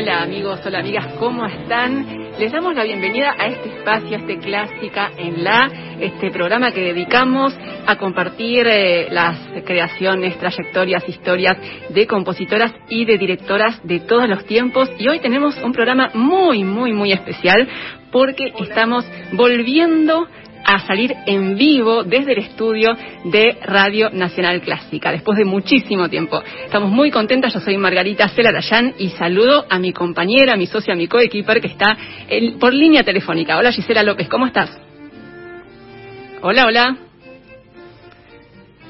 Hola amigos, hola amigas, ¿cómo están? Les damos la bienvenida a este espacio, a este Clásica en la, este programa que dedicamos a compartir eh, las creaciones, trayectorias, historias de compositoras y de directoras de todos los tiempos. Y hoy tenemos un programa muy, muy, muy especial porque estamos volviendo a salir en vivo desde el estudio de Radio Nacional Clásica, después de muchísimo tiempo. Estamos muy contentas, yo soy Margarita Celarayán y saludo a mi compañera, a mi socia, a mi coequiper que está por línea telefónica. Hola Gisela López, ¿cómo estás? Hola, hola.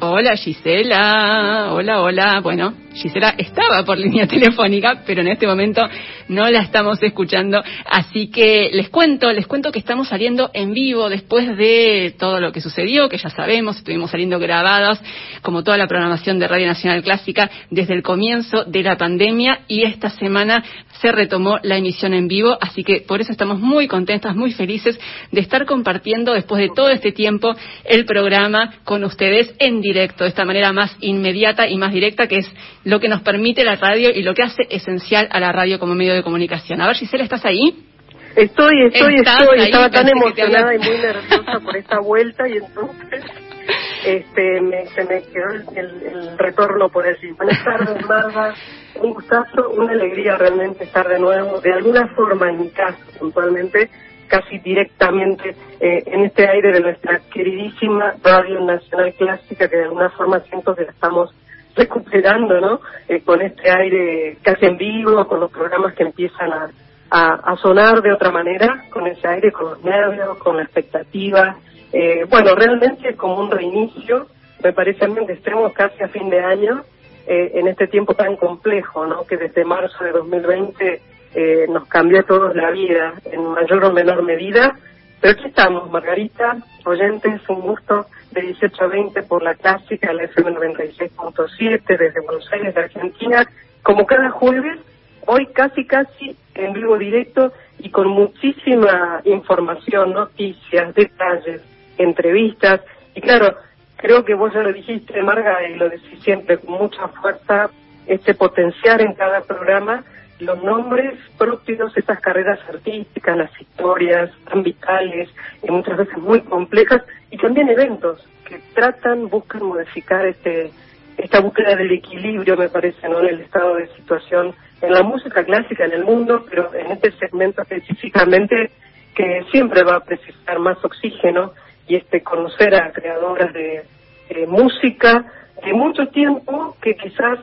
Hola Gisela, hola, hola. Bueno, Gisela estaba por línea telefónica, pero en este momento no la estamos escuchando. Así que les cuento, les cuento que estamos saliendo en vivo después de todo lo que sucedió, que ya sabemos, estuvimos saliendo grabadas, como toda la programación de Radio Nacional Clásica, desde el comienzo de la pandemia y esta semana se retomó la emisión en vivo, así que por eso estamos muy contentas, muy felices de estar compartiendo después de todo este tiempo el programa con ustedes en directo, de esta manera más inmediata y más directa, que es lo que nos permite la radio y lo que hace esencial a la radio como medio de comunicación. A ver, Gisela, ¿estás ahí? Estoy, estoy, estoy. Estaba tan emocionada y muy nerviosa por esta vuelta y entonces este, me, se me quedó el, retorno por allí. Buenas tardes, Marga. Un gustazo, una alegría realmente estar de nuevo, de alguna forma en mi caso puntualmente, casi directamente eh, en este aire de nuestra queridísima Radio Nacional Clásica, que de alguna forma siento que la estamos recuperando, ¿no? Eh, con este aire casi en vivo, con los programas que empiezan a, sonar de otra manera, con ese aire, con los nervios, con la expectativa. Eh, bueno, realmente como un reinicio, me parece a mí que estemos casi a fin de año, eh, en este tiempo tan complejo, ¿no? Que desde marzo de 2020 eh, nos cambió a todos la vida, en mayor o menor medida. Pero aquí estamos, Margarita, oyentes, un gusto de 18 a 20 por la clásica, la FM 96.7 desde Buenos Aires, de Argentina, como cada jueves, hoy casi casi en vivo directo y con muchísima información, noticias, detalles, entrevistas. Y claro, creo que vos ya lo dijiste, Marga, y lo decís siempre con mucha fuerza, este potenciar en cada programa los nombres propios, estas carreras artísticas, las historias tan vitales y muchas veces muy complejas, y también eventos que tratan, buscan modificar este esta búsqueda del equilibrio, me parece, ¿no? en el estado de situación en la música clásica en el mundo, pero en este segmento específicamente que siempre va a precisar más oxígeno y este conocer a creadoras de música de mucho tiempo que quizás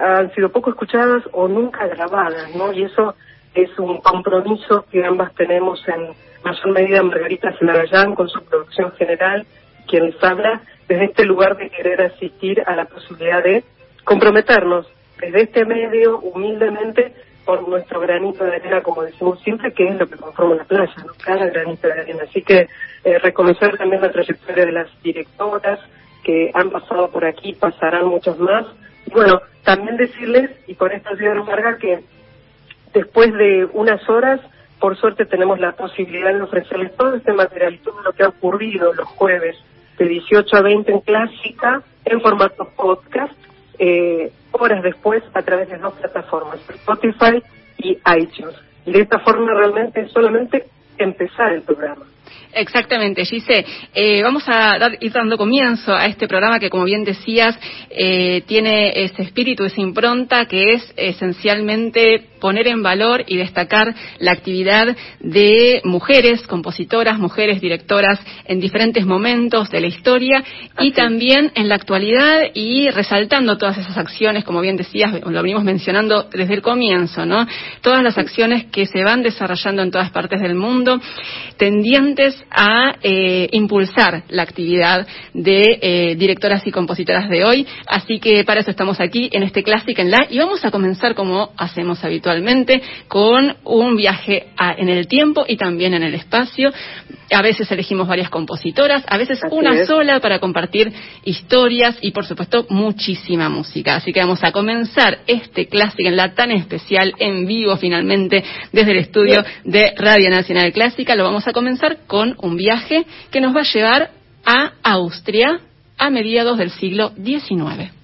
han sido poco escuchadas o nunca grabadas, ¿no? Y eso es un compromiso que ambas tenemos en mayor medida Margarita Celarayán con su producción general, quien les habla desde este lugar de querer asistir a la posibilidad de comprometernos desde este medio humildemente por nuestro granito de arena, como decimos siempre, que es lo que conforma la playa, ¿no? cada granito de arena. Así que eh, reconocer también la trayectoria de las directoras que han pasado por aquí, pasarán muchos más. Bueno, también decirles, y con esto cierro, Marga, que después de unas horas, por suerte tenemos la posibilidad de ofrecerles todo este material todo lo que ha ocurrido los jueves de 18 a 20 en Clásica, en formato podcast, eh, horas después a través de dos plataformas, Spotify y iTunes. Y de esta forma realmente solamente empezar el programa. Exactamente, Gise. Eh, vamos a dar, ir dando comienzo a este programa que, como bien decías, eh, tiene ese espíritu, esa impronta que es esencialmente poner en valor y destacar la actividad de mujeres compositoras, mujeres directoras en diferentes momentos de la historia y también en la actualidad y resaltando todas esas acciones, como bien decías, lo venimos mencionando desde el comienzo, ¿no? Todas las acciones que se van desarrollando en todas partes del mundo, tendientes a eh, impulsar la actividad de eh, directoras y compositoras de hoy. Así que para eso estamos aquí en este Clásica en la y vamos a comenzar como hacemos habitualmente con un viaje en el tiempo y también en el espacio. A veces elegimos varias compositoras, a veces una sola para compartir historias y por supuesto muchísima música. Así que vamos a comenzar este Clásica en la tan especial en vivo finalmente desde el estudio de Radio Nacional Clásica. Lo vamos a comenzar con un viaje que nos va a llevar a Austria a mediados del siglo XIX.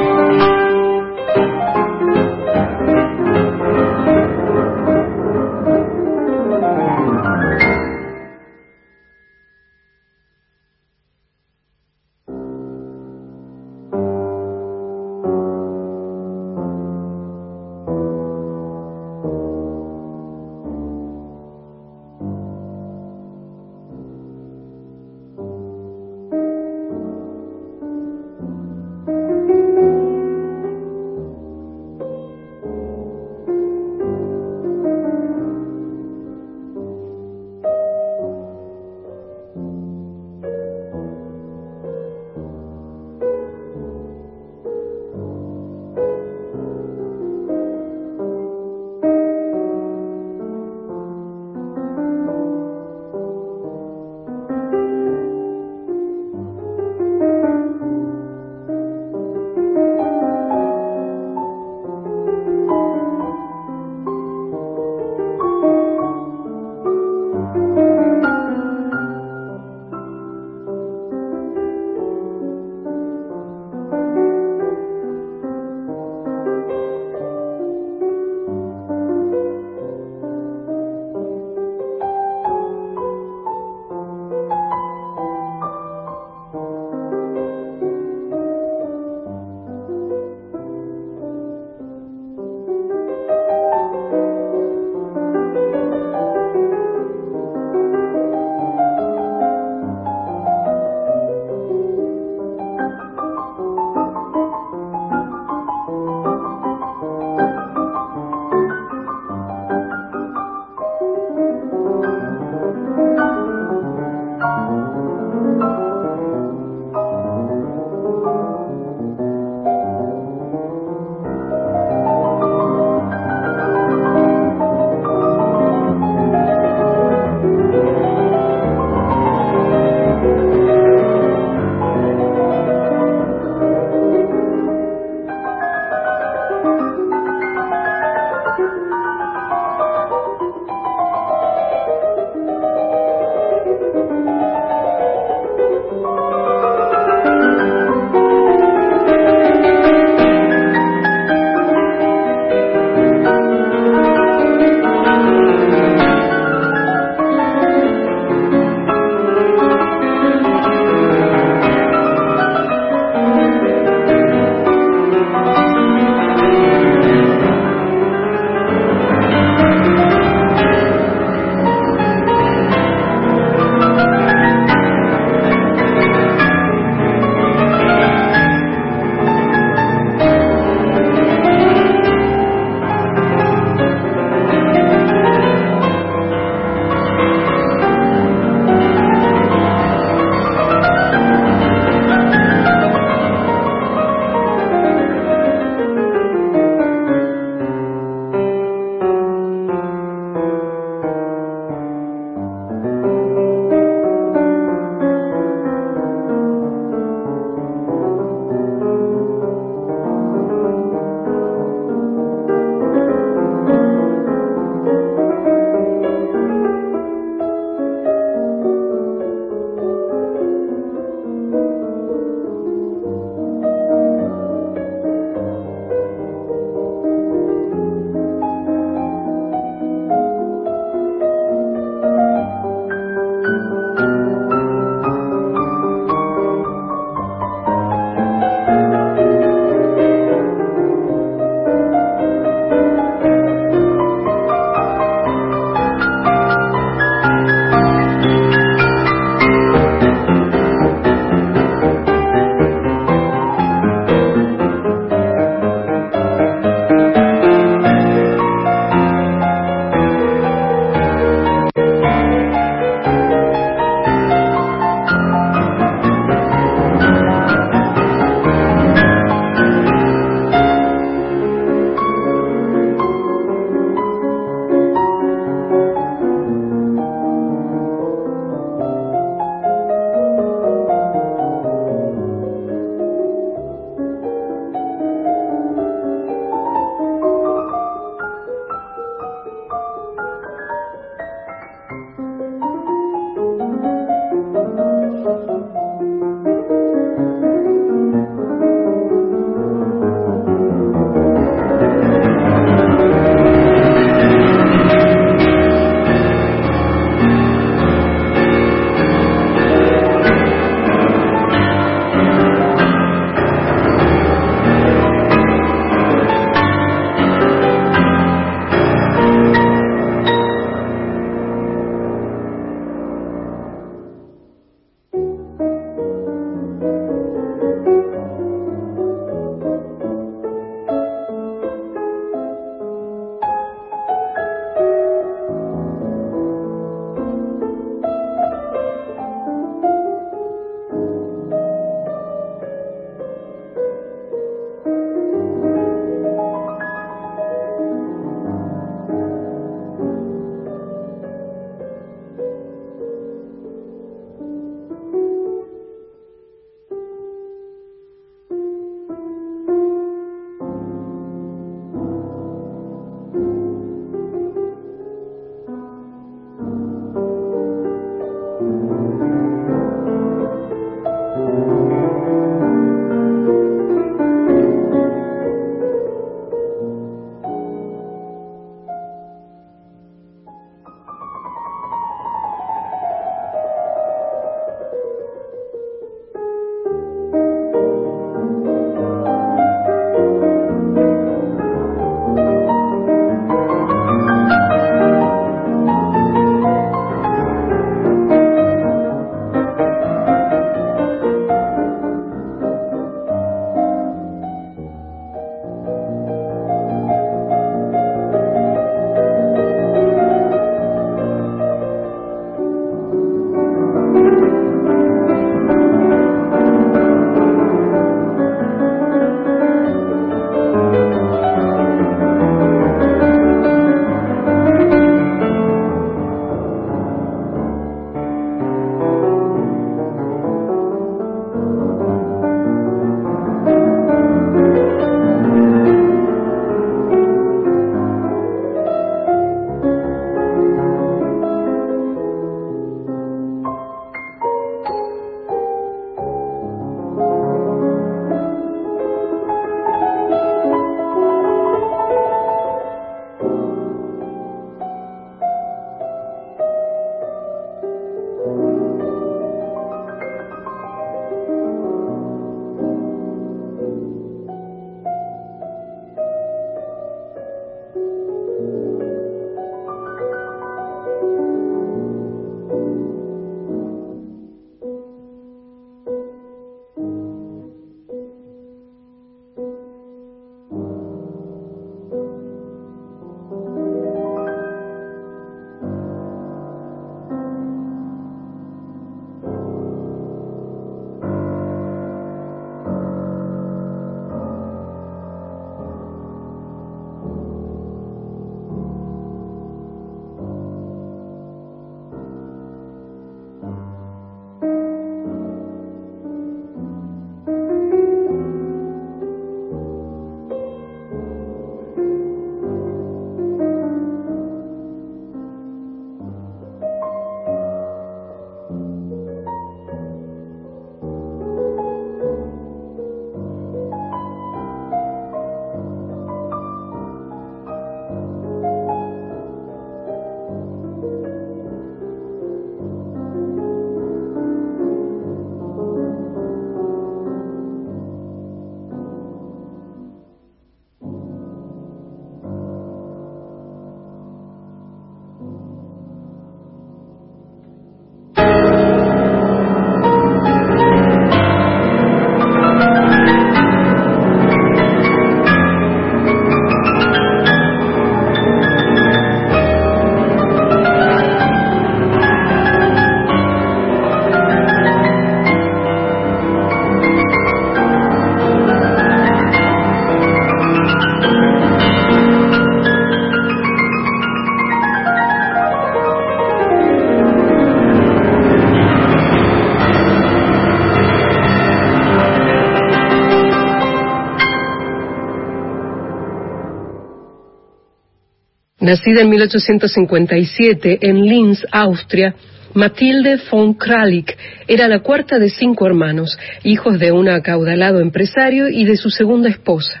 Nacida en 1857 en Linz, Austria, Matilde von Kralik era la cuarta de cinco hermanos, hijos de un acaudalado empresario y de su segunda esposa.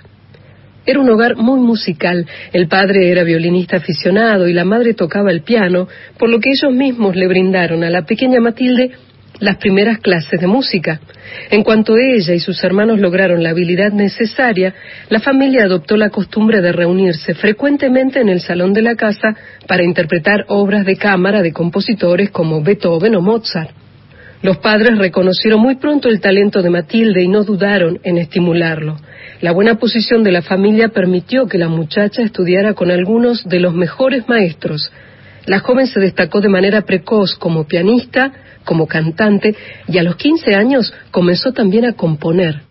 Era un hogar muy musical. El padre era violinista aficionado y la madre tocaba el piano, por lo que ellos mismos le brindaron a la pequeña Matilde las primeras clases de música. En cuanto ella y sus hermanos lograron la habilidad necesaria, la familia adoptó la costumbre de reunirse frecuentemente en el salón de la casa para interpretar obras de cámara de compositores como Beethoven o Mozart. Los padres reconocieron muy pronto el talento de Matilde y no dudaron en estimularlo. La buena posición de la familia permitió que la muchacha estudiara con algunos de los mejores maestros. La joven se destacó de manera precoz como pianista, como cantante y a los 15 años comenzó también a componer.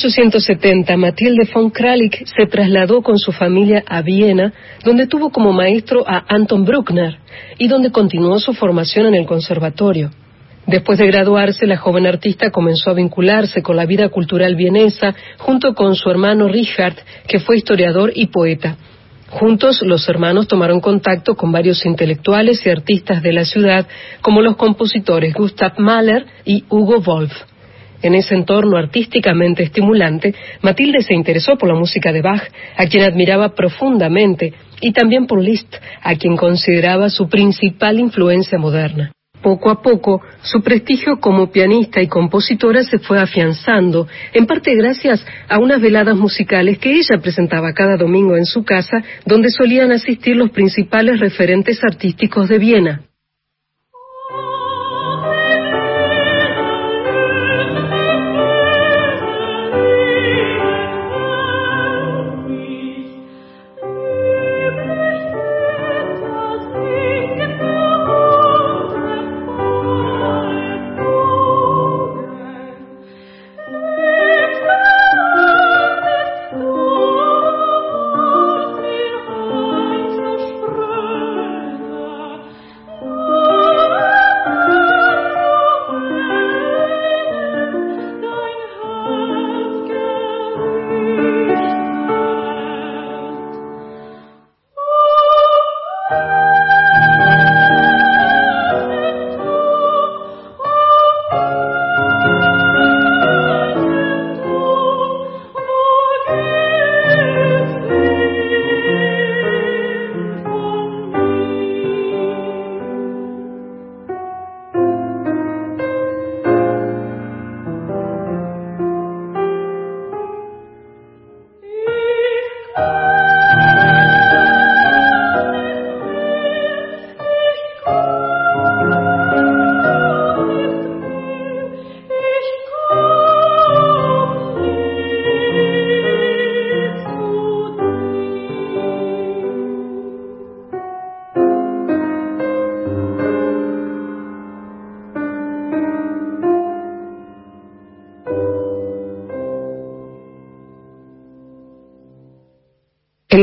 1870, Matilde von Kralik se trasladó con su familia a Viena, donde tuvo como maestro a Anton Bruckner y donde continuó su formación en el conservatorio. Después de graduarse, la joven artista comenzó a vincularse con la vida cultural vienesa junto con su hermano Richard, que fue historiador y poeta. Juntos, los hermanos tomaron contacto con varios intelectuales y artistas de la ciudad, como los compositores Gustav Mahler y Hugo Wolf. En ese entorno artísticamente estimulante, Matilde se interesó por la música de Bach, a quien admiraba profundamente, y también por Liszt, a quien consideraba su principal influencia moderna. Poco a poco, su prestigio como pianista y compositora se fue afianzando, en parte gracias a unas veladas musicales que ella presentaba cada domingo en su casa, donde solían asistir los principales referentes artísticos de Viena.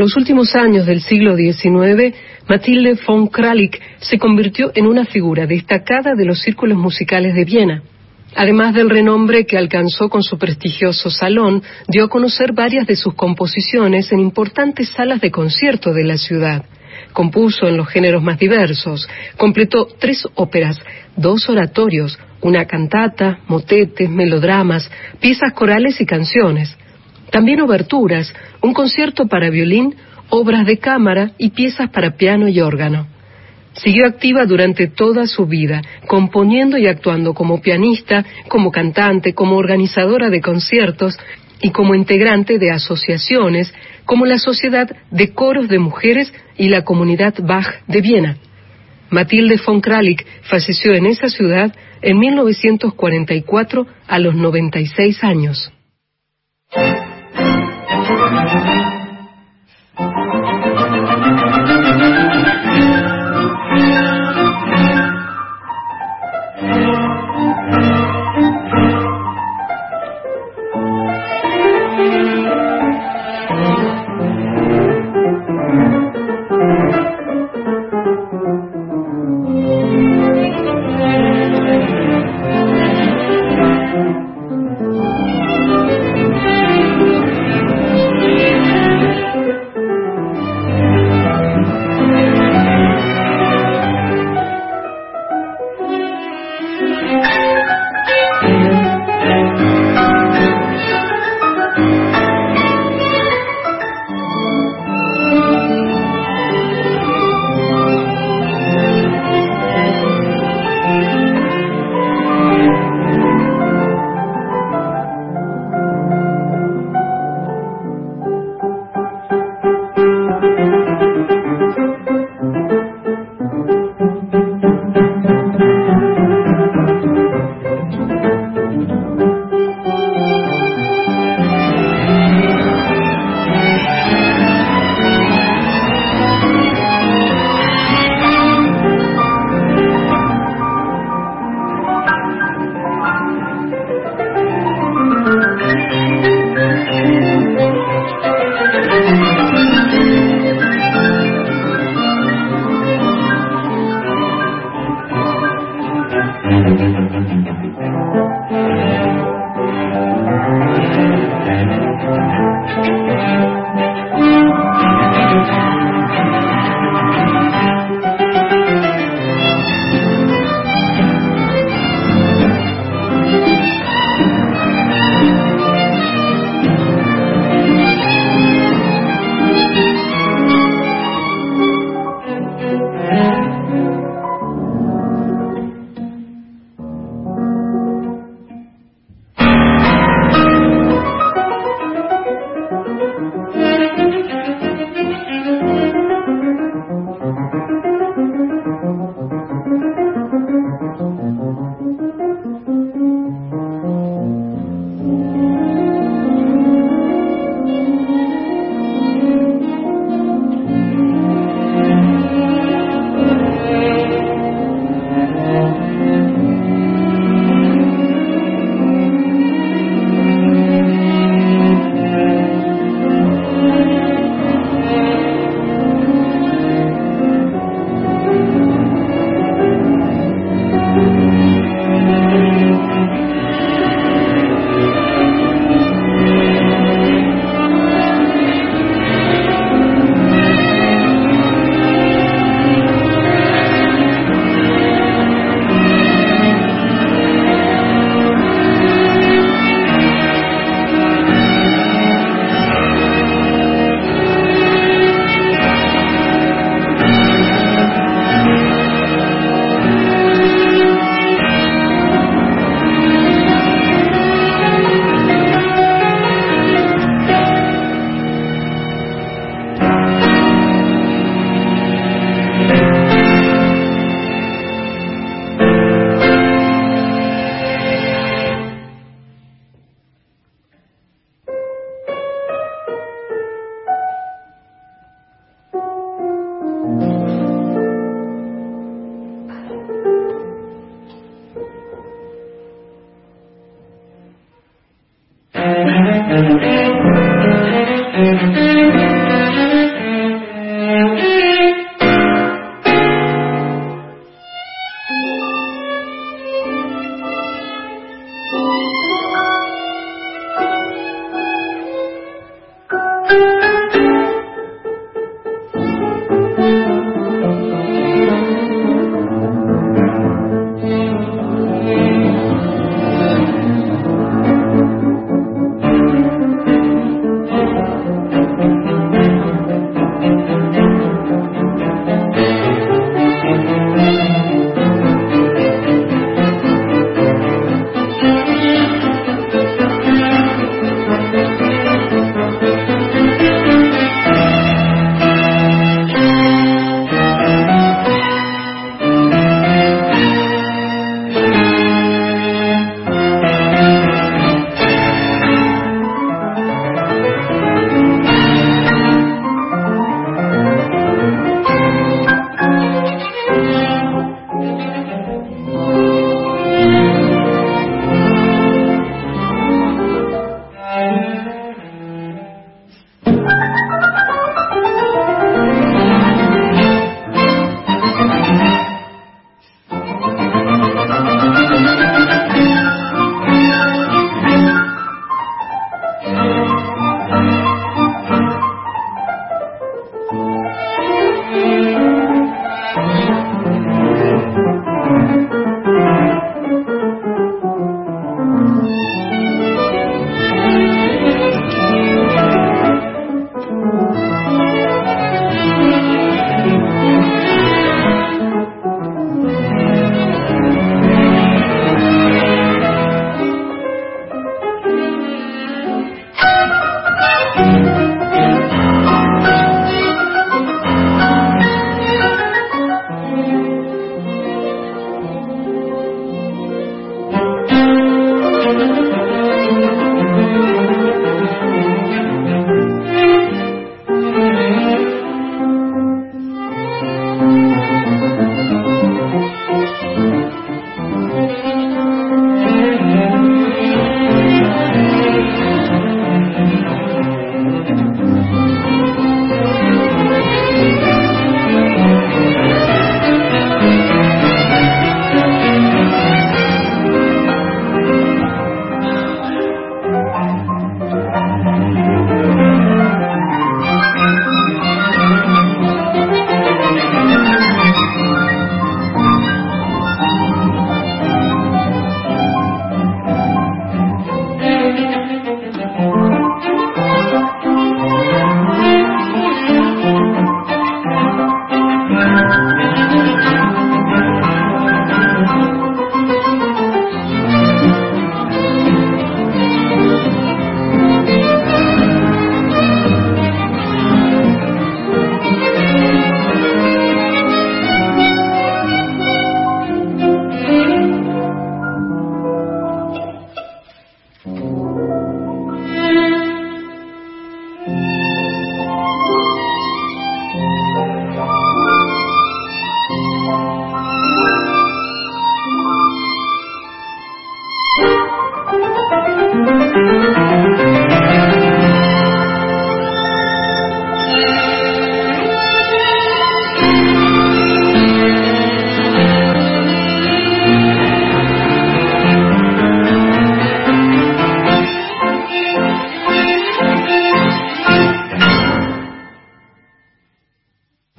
Los últimos años del siglo XIX, Mathilde von Kralik se convirtió en una figura destacada de los círculos musicales de Viena. Además del renombre que alcanzó con su prestigioso salón, dio a conocer varias de sus composiciones en importantes salas de concierto de la ciudad. Compuso en los géneros más diversos. Completó tres óperas, dos oratorios, una cantata, motetes, melodramas, piezas corales y canciones. También oberturas, concierto para violín, obras de cámara y piezas para piano y órgano. Siguió activa durante toda su vida, componiendo y actuando como pianista, como cantante, como organizadora de conciertos y como integrante de asociaciones como la Sociedad de Coros de Mujeres y la Comunidad Bach de Viena. Matilde von Kralik falleció en esa ciudad en 1944 a los 96 años.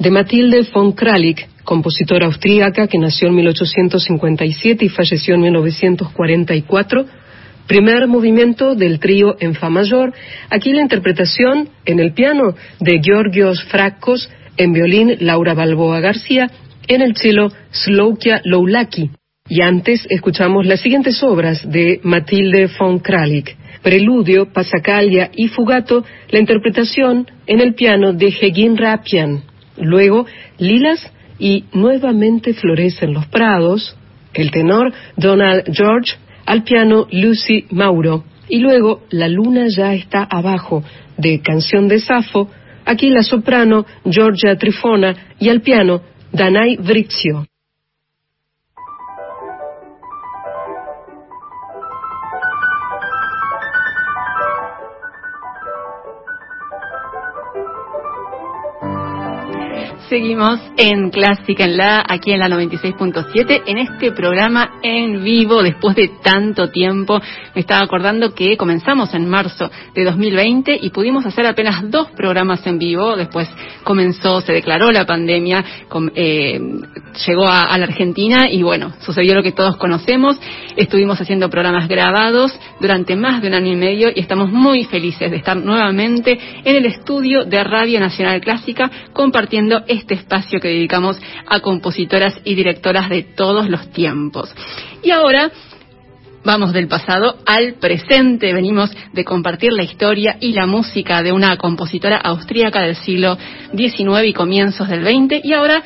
De Matilde von Kralik, compositora austríaca que nació en 1857 y falleció en 1944. Primer movimiento del trío en Fa mayor. Aquí la interpretación en el piano de Georgios Fracos, en violín Laura Balboa García, en el cello Slokia Loulaki. Y antes escuchamos las siguientes obras de Matilde von Kralik. Preludio, Pasacalia y Fugato, la interpretación en el piano de Hegin Rapian. Luego, Lilas y Nuevamente florecen los prados, el tenor Donald George, al piano Lucy Mauro. Y luego, La luna ya está abajo, de Canción de Safo, aquí la soprano Georgia Trifona y al piano Danai Vrizio. Seguimos en Clásica en la, aquí en la 96.7, en este programa en vivo después de tanto tiempo. Me estaba acordando que comenzamos en marzo de 2020 y pudimos hacer apenas dos programas en vivo. Después comenzó, se declaró la pandemia, eh, llegó a, la Argentina y bueno, sucedió lo que todos conocemos. Estuvimos haciendo programas grabados durante más de un año y medio y estamos muy felices de estar nuevamente en el estudio de Radio Nacional Clásica compartiendo este espacio que dedicamos a compositoras y directoras de todos los tiempos. Y ahora Vamos del pasado al presente. Venimos de compartir la historia y la música de una compositora austríaca del siglo XIX y comienzos del XX. Y ahora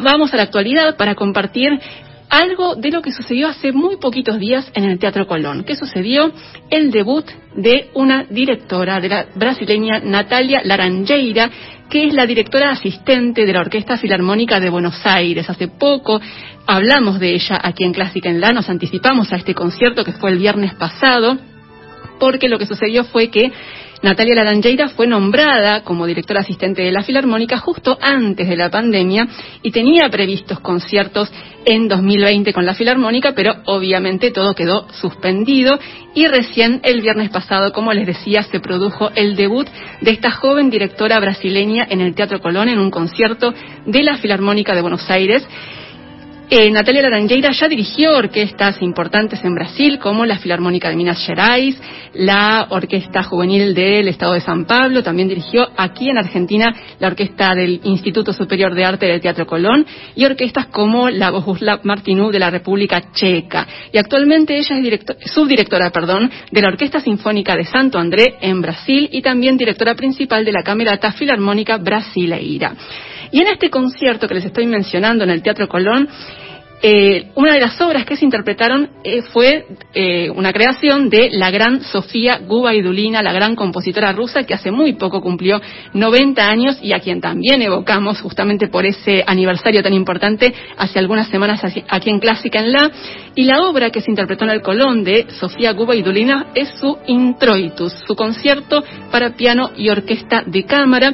vamos a la actualidad para compartir algo de lo que sucedió hace muy poquitos días en el Teatro Colón. ¿Qué sucedió? El debut de una directora, de la brasileña Natalia Laranjeira, que es la directora asistente de la Orquesta Filarmónica de Buenos Aires. Hace poco hablamos de ella aquí en Clásica en La, nos anticipamos a este concierto que fue el viernes pasado, porque lo que sucedió fue que Natalia Laranjeira fue nombrada como directora asistente de la Filarmónica justo antes de la pandemia y tenía previstos conciertos en 2020 con la Filarmónica, pero obviamente todo quedó suspendido y recién el viernes pasado, como les decía, se produjo el debut de esta joven directora brasileña en el Teatro Colón en un concierto de la Filarmónica de Buenos Aires. Eh, Natalia Laranjeira ya dirigió orquestas importantes en Brasil, como la Filarmónica de Minas Gerais, la Orquesta Juvenil del Estado de San Pablo, también dirigió aquí en Argentina la Orquesta del Instituto Superior de Arte del Teatro Colón y orquestas como la Bohuslav Martinú de la República Checa. Y actualmente ella es subdirectora perdón, de la Orquesta Sinfónica de Santo André en Brasil y también directora principal de la Camerata Filarmónica Brasileira. Y en este concierto que les estoy mencionando en el Teatro Colón, eh, una de las obras que se interpretaron eh, fue eh, una creación de la gran Sofía Gubaidulina, la gran compositora rusa que hace muy poco cumplió 90 años y a quien también evocamos justamente por ese aniversario tan importante hace algunas semanas aquí en Clásica en La. Y la obra que se interpretó en el Colón de Sofía Gubaidulina es su Introitus, su concierto para piano y orquesta de cámara.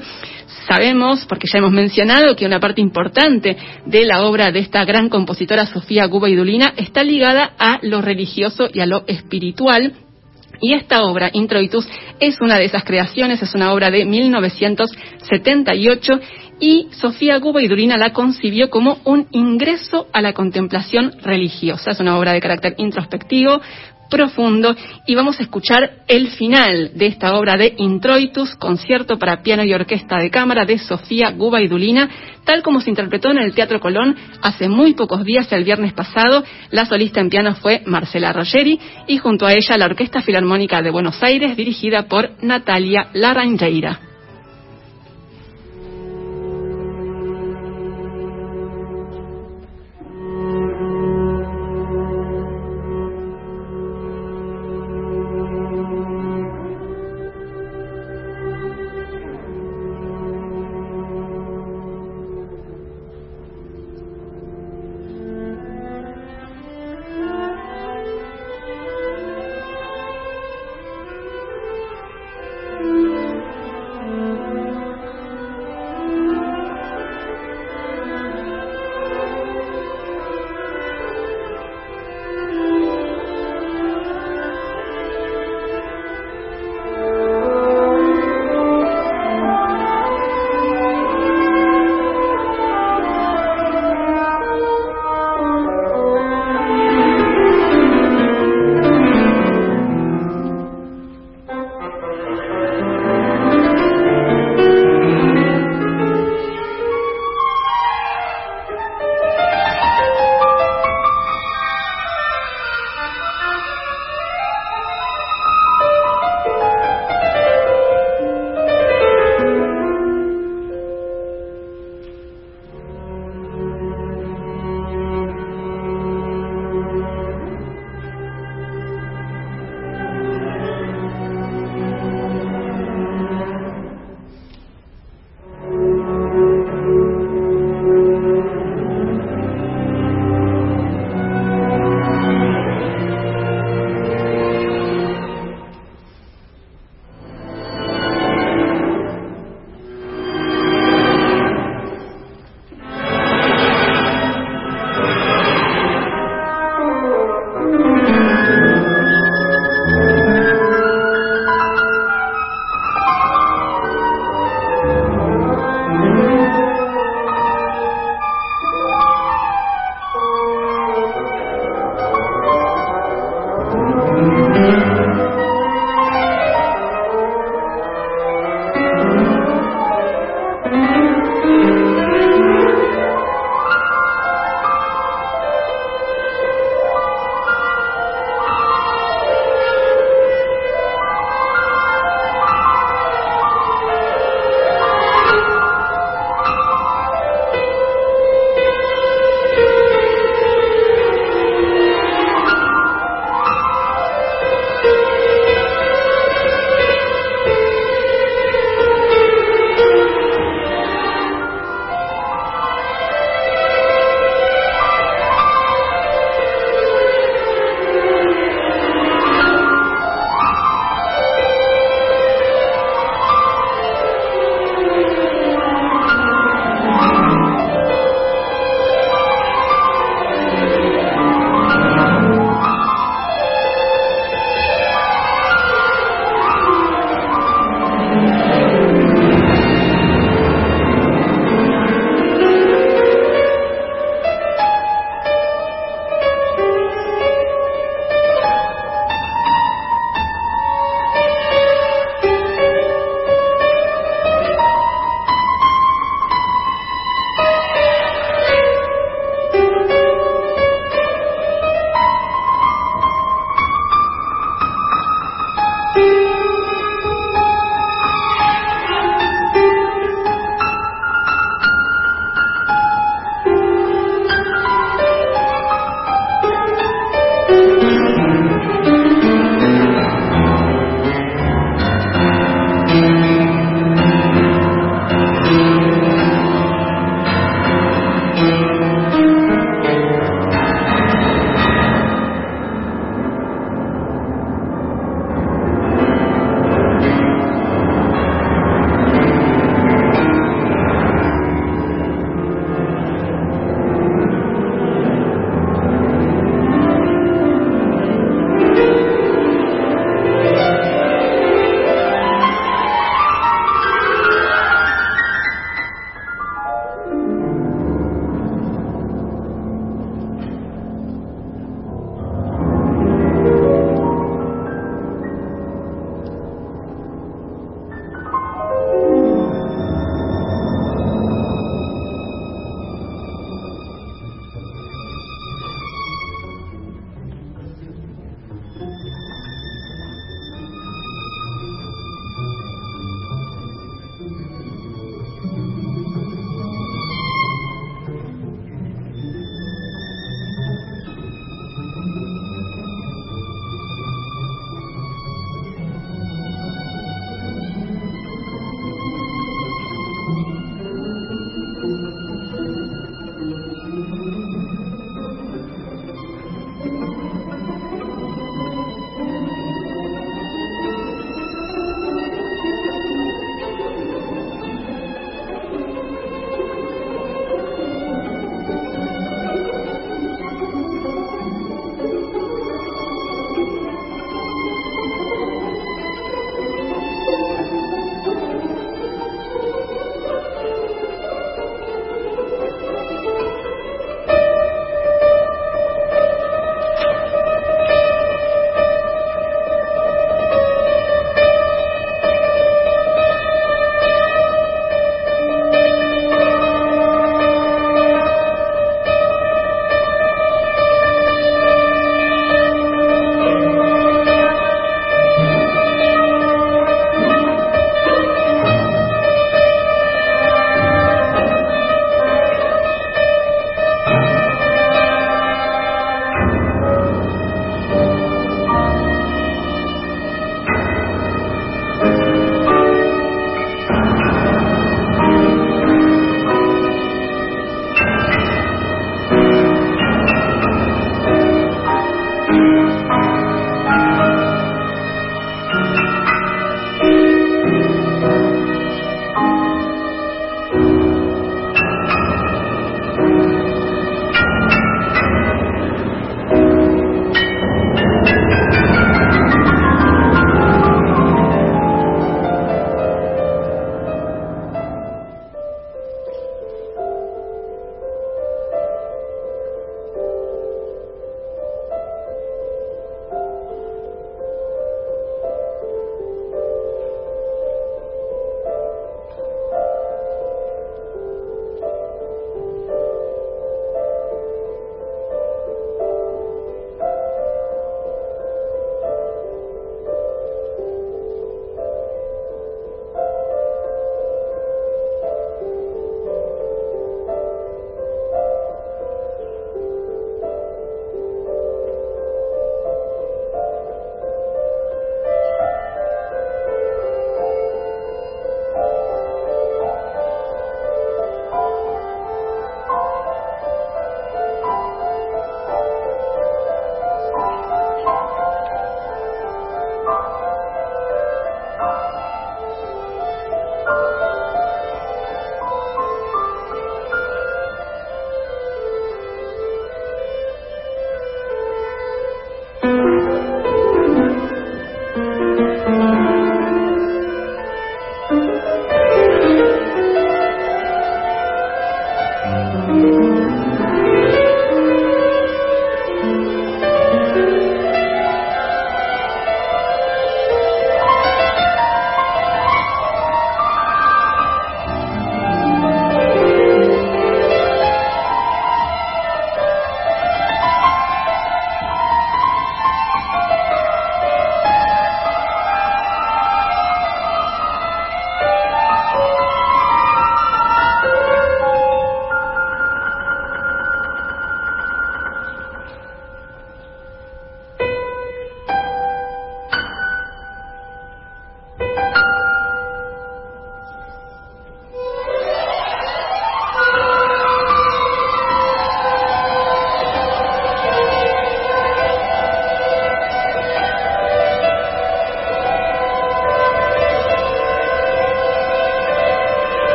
Sabemos, porque ya hemos mencionado, que una parte importante de la obra de esta gran compositora Sofía Gubaidulina está ligada a lo religioso y a lo espiritual, y esta obra, Introitus, es una de esas creaciones, es una obra de 1978 y Sofía Gubaidulina la concibió como un ingreso a la contemplación religiosa. Es una obra de carácter introspectivo, profundo y vamos a escuchar el final de esta obra de Introitus, concierto para piano y orquesta de cámara de Sofía Gubaidulina, tal como se interpretó en el Teatro Colón hace muy pocos días, el viernes pasado. La solista en piano fue Marcela Rogeri y junto a ella la Orquesta Filarmónica de Buenos Aires, dirigida por Natalia Laranjeira.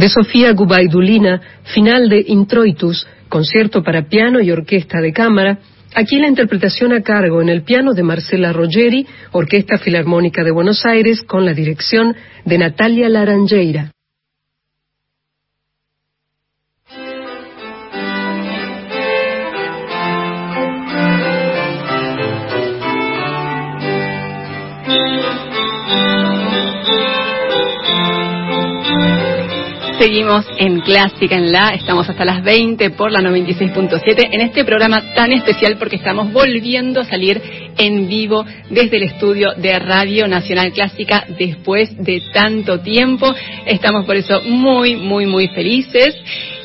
De Sofía Gubaidulina, final de Introitus, concierto para piano y orquesta de cámara. Aquí la interpretación a cargo en el piano de Marcela Roggeri, Orquesta Filarmónica de Buenos Aires, con la dirección de Natalia Laranjeira. Seguimos en Clásica en La, estamos hasta las 20 por la 96.7 en este programa tan especial porque estamos volviendo a salir en vivo desde el estudio de Radio Nacional Clásica después de tanto tiempo. Estamos por eso muy, muy, muy felices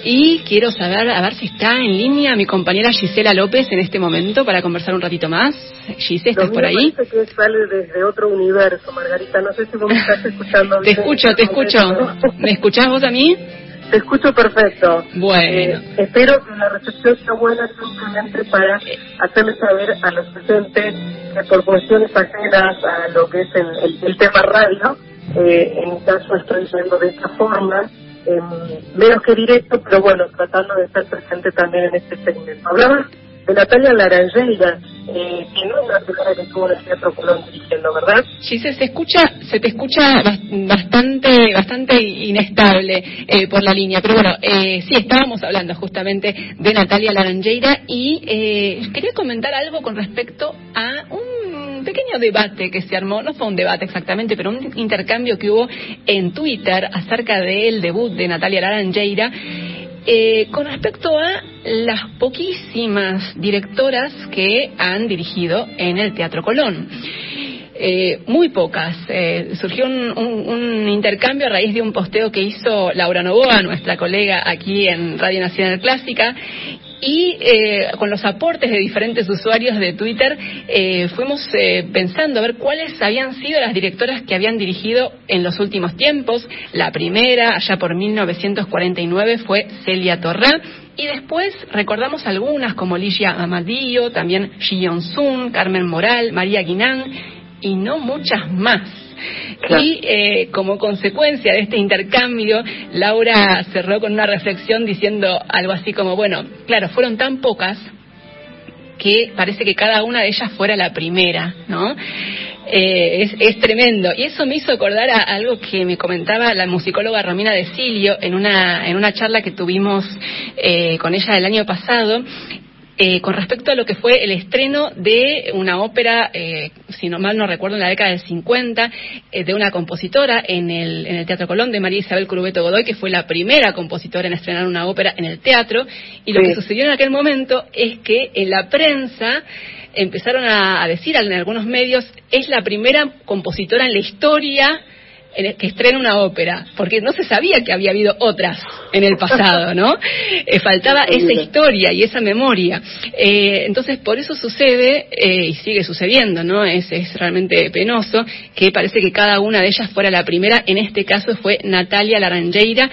y quiero saber, a ver si está en línea mi compañera Gisela López en este momento para conversar un ratito más. Gisela, ¿estás por ahí? Parece que sale desde otro universo, Margarita. No sé si vos me estás escuchando Te escucho, te escucho. ¿Me escuchás vos a mí? Te escucho perfecto. Bueno. Eh, espero que la recepción sea buena simplemente para hacerle saber a los presentes que por cuestiones ajenas a lo que es el, tema radio, eh, en mi caso estoy yendo de esta forma, eh, menos que directo, pero bueno, tratando de estar presente también en este segmento. Hablaba de Natalia Laranjeira, eh, que no una persona que estuvo en el Teatro Colón dirigiendo, ¿verdad? Sí, se, se escucha, se te escucha bastante, bastante inestable eh, por la línea, pero bueno, eh, sí, estábamos hablando justamente de Natalia Laranjeira y eh, quería comentar algo con respecto a un pequeño debate que se armó, no fue un debate exactamente, pero un intercambio que hubo en Twitter acerca del debut de Natalia Laranjeira eh, con respecto a las poquísimas directoras que han dirigido en el Teatro Colón. Eh, muy pocas. Eh, surgió un, intercambio a raíz de un posteo que hizo Laura Novoa, nuestra colega aquí en Radio Nacional Clásica, y eh, con los aportes de diferentes usuarios de Twitter eh, fuimos eh, pensando a ver cuáles habían sido las directoras que habían dirigido en los últimos tiempos. La primera, allá por 1949, fue Celia Torrá. Y después recordamos algunas como Ligia Amadillo, también Ji Sun, Carmen Moral, María Guinán y no muchas más. Y eh, como consecuencia de este intercambio, Laura cerró con una reflexión diciendo algo así como, bueno, claro, fueron tan pocas que parece que cada una de ellas fuera la primera, ¿no? Eh, es, tremendo. Y eso me hizo acordar a algo que me comentaba la musicóloga Romina de Silio en una, en una charla que tuvimos eh, con ella el año pasado, eh, con respecto a lo que fue el estreno de una ópera, eh, si no mal no recuerdo, en la década del 50, eh, de una compositora en el, en el Teatro Colón, de María Isabel Curubeto Godoy, que fue la primera compositora en estrenar una ópera en el teatro. Y lo que sucedió en aquel momento es que en la prensa empezaron a, a decir en algunos medios, es la primera compositora en la historia que estrena una ópera, porque no se sabía que había habido otras en el pasado, ¿no? Eh, faltaba esa historia y esa memoria. Eh, entonces, por eso sucede, eh, y sigue sucediendo, ¿no? Es, es realmente penoso, que parece que cada una de ellas fuera la primera. En este caso fue Natalia Laranjeira,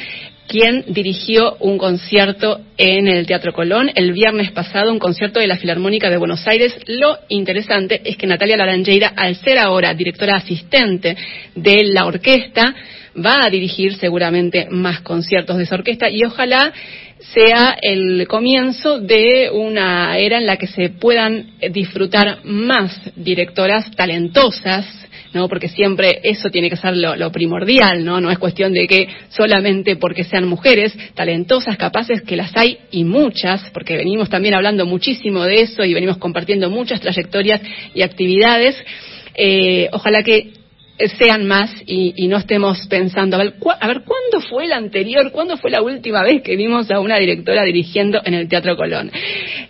quien dirigió un concierto en el Teatro Colón el viernes pasado, un concierto de la Filarmónica de Buenos Aires. Lo interesante es que Natalia Laranjeira, al ser ahora directora asistente de la orquesta, va a dirigir seguramente más conciertos de esa orquesta y ojalá sea el comienzo de una era en la que se puedan disfrutar más directoras talentosas ¿no? Porque siempre eso tiene que ser lo, primordial, ¿no? No es cuestión de que solamente porque sean mujeres talentosas, capaces, que las hay y muchas, porque venimos también hablando muchísimo de eso y venimos compartiendo muchas trayectorias y actividades. Eh, ojalá que sean más y, no estemos pensando, a ver, a ver, ¿cuándo fue la anterior? ¿Cuándo fue la última vez que vimos a una directora dirigiendo en el Teatro Colón?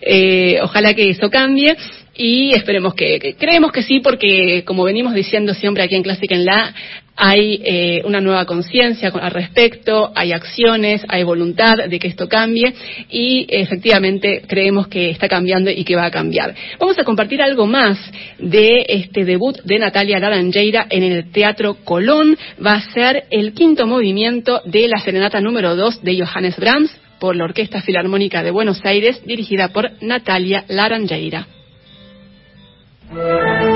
Eh, ojalá que eso cambie y esperemos que, creemos que sí, porque como venimos diciendo siempre aquí en Clásica en la, hay eh, una nueva conciencia al respecto, hay acciones, hay voluntad de que esto cambie y efectivamente creemos que está cambiando y que va a cambiar. Vamos a compartir algo más de este debut de Natalia Laranjeira en el Teatro Colón. Va a ser el quinto movimiento de la serenata número 2 de Johannes Brahms por la Orquesta Filarmónica de Buenos Aires, dirigida por Natalia Laranjeira. Thank you.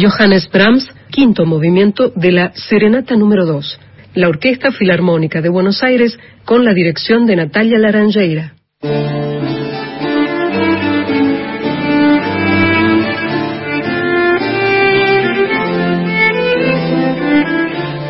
Johannes Brahms, quinto movimiento de la Serenata número 2, la Orquesta Filarmónica de Buenos Aires con la dirección de Natalia Laranjeira.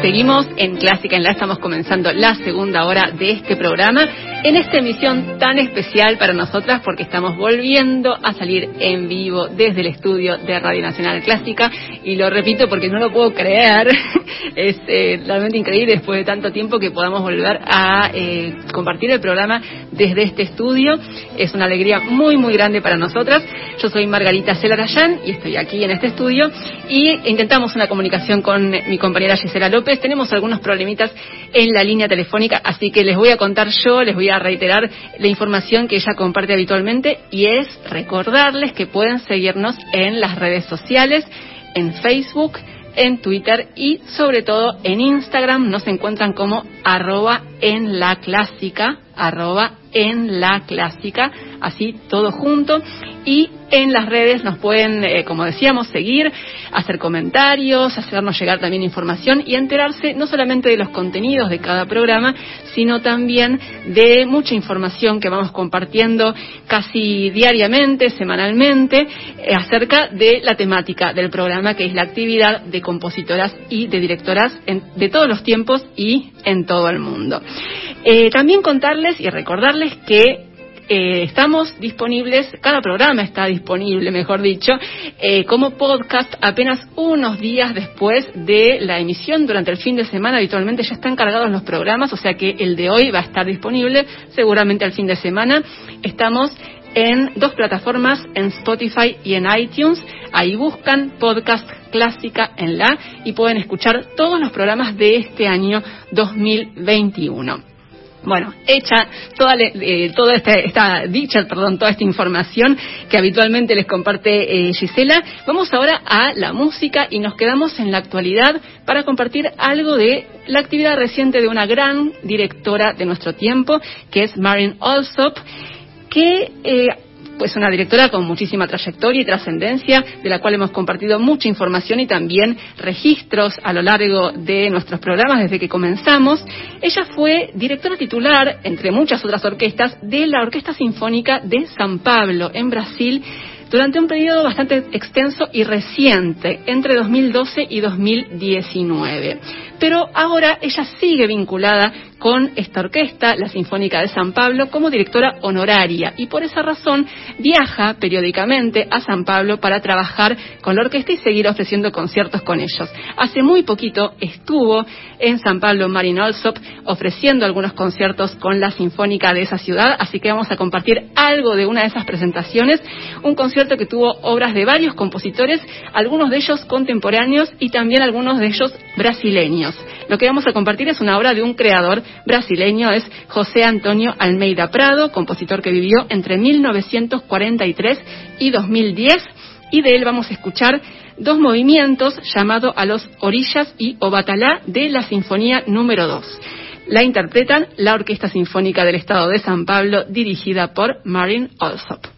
Seguimos en Clásica en la, estamos comenzando la segunda hora de este programa en esta emisión tan especial para nosotras porque estamos volviendo a salir en vivo desde el estudio de Radio Nacional Clásica. Y lo repito porque no lo puedo creer, es eh, realmente increíble después de tanto tiempo que podamos volver a eh, compartir el programa desde este estudio, es una alegría muy muy grande para nosotras. Yo soy Margarita Celarayán y estoy aquí en este estudio y intentamos una comunicación con mi compañera Gisela López. Tenemos algunos problemitas en la línea telefónica, así que les voy a contar yo, les voy a reiterar la información que ella comparte habitualmente y es recordarles que pueden seguirnos en las redes sociales, en Facebook, en Twitter y sobre todo en Instagram nos encuentran como arroba en la clásica, arroba en la clásica, así todo junto. Y en las redes nos pueden, eh, como decíamos, seguir, hacer comentarios, hacernos llegar también información y enterarse no solamente de los contenidos de cada programa, sino también de mucha información que vamos compartiendo casi diariamente, semanalmente, eh, acerca de la temática del programa, que es la actividad de compositoras y de directoras de todos los tiempos y en todo el mundo. Eh, también contarles y recordarles que eh, estamos disponibles, cada programa está disponible, mejor dicho, eh, como podcast apenas unos días después de la emisión durante el fin de semana. Habitualmente ya están cargados los programas, o sea que el de hoy va a estar disponible seguramente al fin de semana. Estamos en dos plataformas, en Spotify y en iTunes. Ahí buscan podcast clásica en la y pueden escuchar todos los programas de este año 2021. Bueno, hecha toda, eh, toda esta, dicha, perdón, toda esta información que habitualmente les comparte eh, Gisela, vamos ahora a la música y nos quedamos en la actualidad para compartir algo de la actividad reciente de una gran directora de nuestro tiempo, que es Marin Alsop, que eh, pues una directora con muchísima trayectoria y trascendencia, de la cual hemos compartido mucha información y también registros a lo largo de nuestros programas desde que comenzamos. Ella fue directora titular, entre muchas otras orquestas, de la Orquesta Sinfónica de San Pablo, en Brasil, durante un periodo bastante extenso y reciente, entre 2012 y 2019. Pero ahora ella sigue vinculada con esta orquesta, la Sinfónica de San Pablo, como directora honoraria y por esa razón viaja periódicamente a San Pablo para trabajar con la orquesta y seguir ofreciendo conciertos con ellos. Hace muy poquito estuvo en San Pablo Marin Alsop ofreciendo algunos conciertos con la Sinfónica de esa ciudad, así que vamos a compartir algo de una de esas presentaciones, un concierto que tuvo obras de varios compositores, algunos de ellos contemporáneos y también algunos de ellos brasileños. Lo que vamos a compartir es una obra de un creador brasileño es José Antonio Almeida Prado, compositor que vivió entre 1943 y 2010. Y de él vamos a escuchar dos movimientos llamados a los orillas y Obatalá de la Sinfonía número 2. La interpretan la Orquesta Sinfónica del Estado de San Pablo, dirigida por Marin Alsop.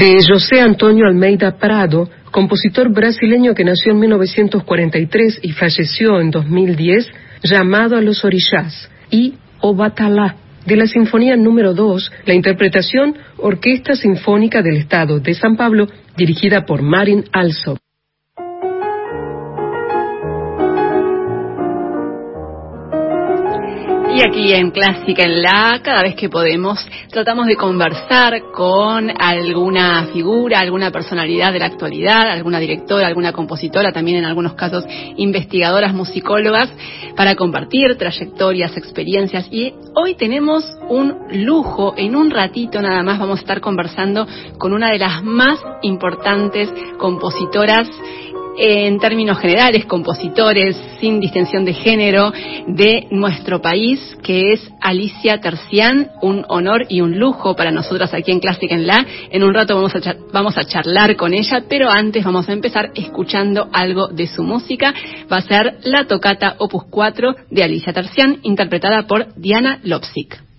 De José Antonio Almeida Prado, compositor brasileño que nació en 1943 y falleció en 2010, llamado a los orishas, y Obatalá, de la Sinfonía número 2, la interpretación Orquesta Sinfónica del Estado de San Pablo, dirigida por Marin Alsop. Y aquí en Clásica en la, cada vez que podemos, tratamos de conversar con alguna figura, alguna personalidad de la actualidad, alguna directora, alguna compositora, también en algunos casos investigadoras, musicólogas, para compartir trayectorias, experiencias. Y hoy tenemos un lujo, en un ratito nada más vamos a estar conversando con una de las más importantes compositoras en términos generales, compositores sin distinción de género de nuestro país, que es Alicia Tercián, un honor y un lujo para nosotras aquí en Clásica en La. En un rato vamos a, vamos a charlar con ella, pero antes vamos a empezar escuchando algo de su música. Va a ser la tocata Opus 4 de Alicia Tercián, interpretada por Diana Lopsik.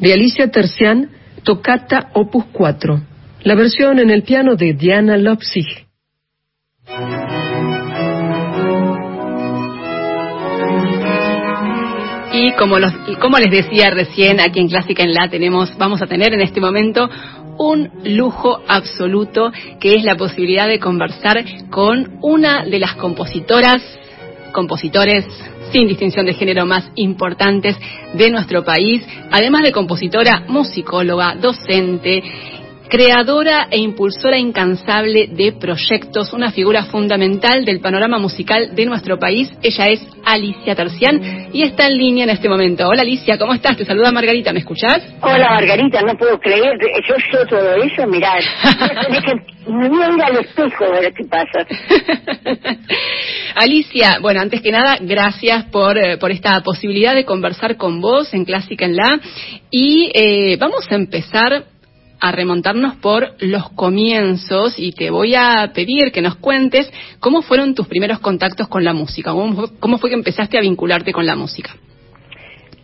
De Alicia Tercián, Tocata Opus 4. La versión en el piano de Diana Lopsig. Y como, los, como les decía recién, aquí en Clásica en La tenemos, vamos a tener en este momento un lujo absoluto que es la posibilidad de conversar con una de las compositoras, compositores sin distinción de género más importantes de nuestro país, además de compositora, musicóloga, docente creadora e impulsora incansable de proyectos, una figura fundamental del panorama musical de nuestro país. Ella es Alicia Tercián y está en línea en este momento. Hola Alicia, ¿cómo estás? Te saluda Margarita, ¿me escuchás? Hola Margarita, no puedo creer, yo sé todo eso, mirá, me voy a ir al espejo a ver qué pasa. Alicia, bueno, antes que nada, gracias por, eh, por esta posibilidad de conversar con vos en Clásica en La. Y eh, vamos a empezar a remontarnos por los comienzos y te voy a pedir que nos cuentes cómo fueron tus primeros contactos con la música, cómo, fue que empezaste a vincularte con la música.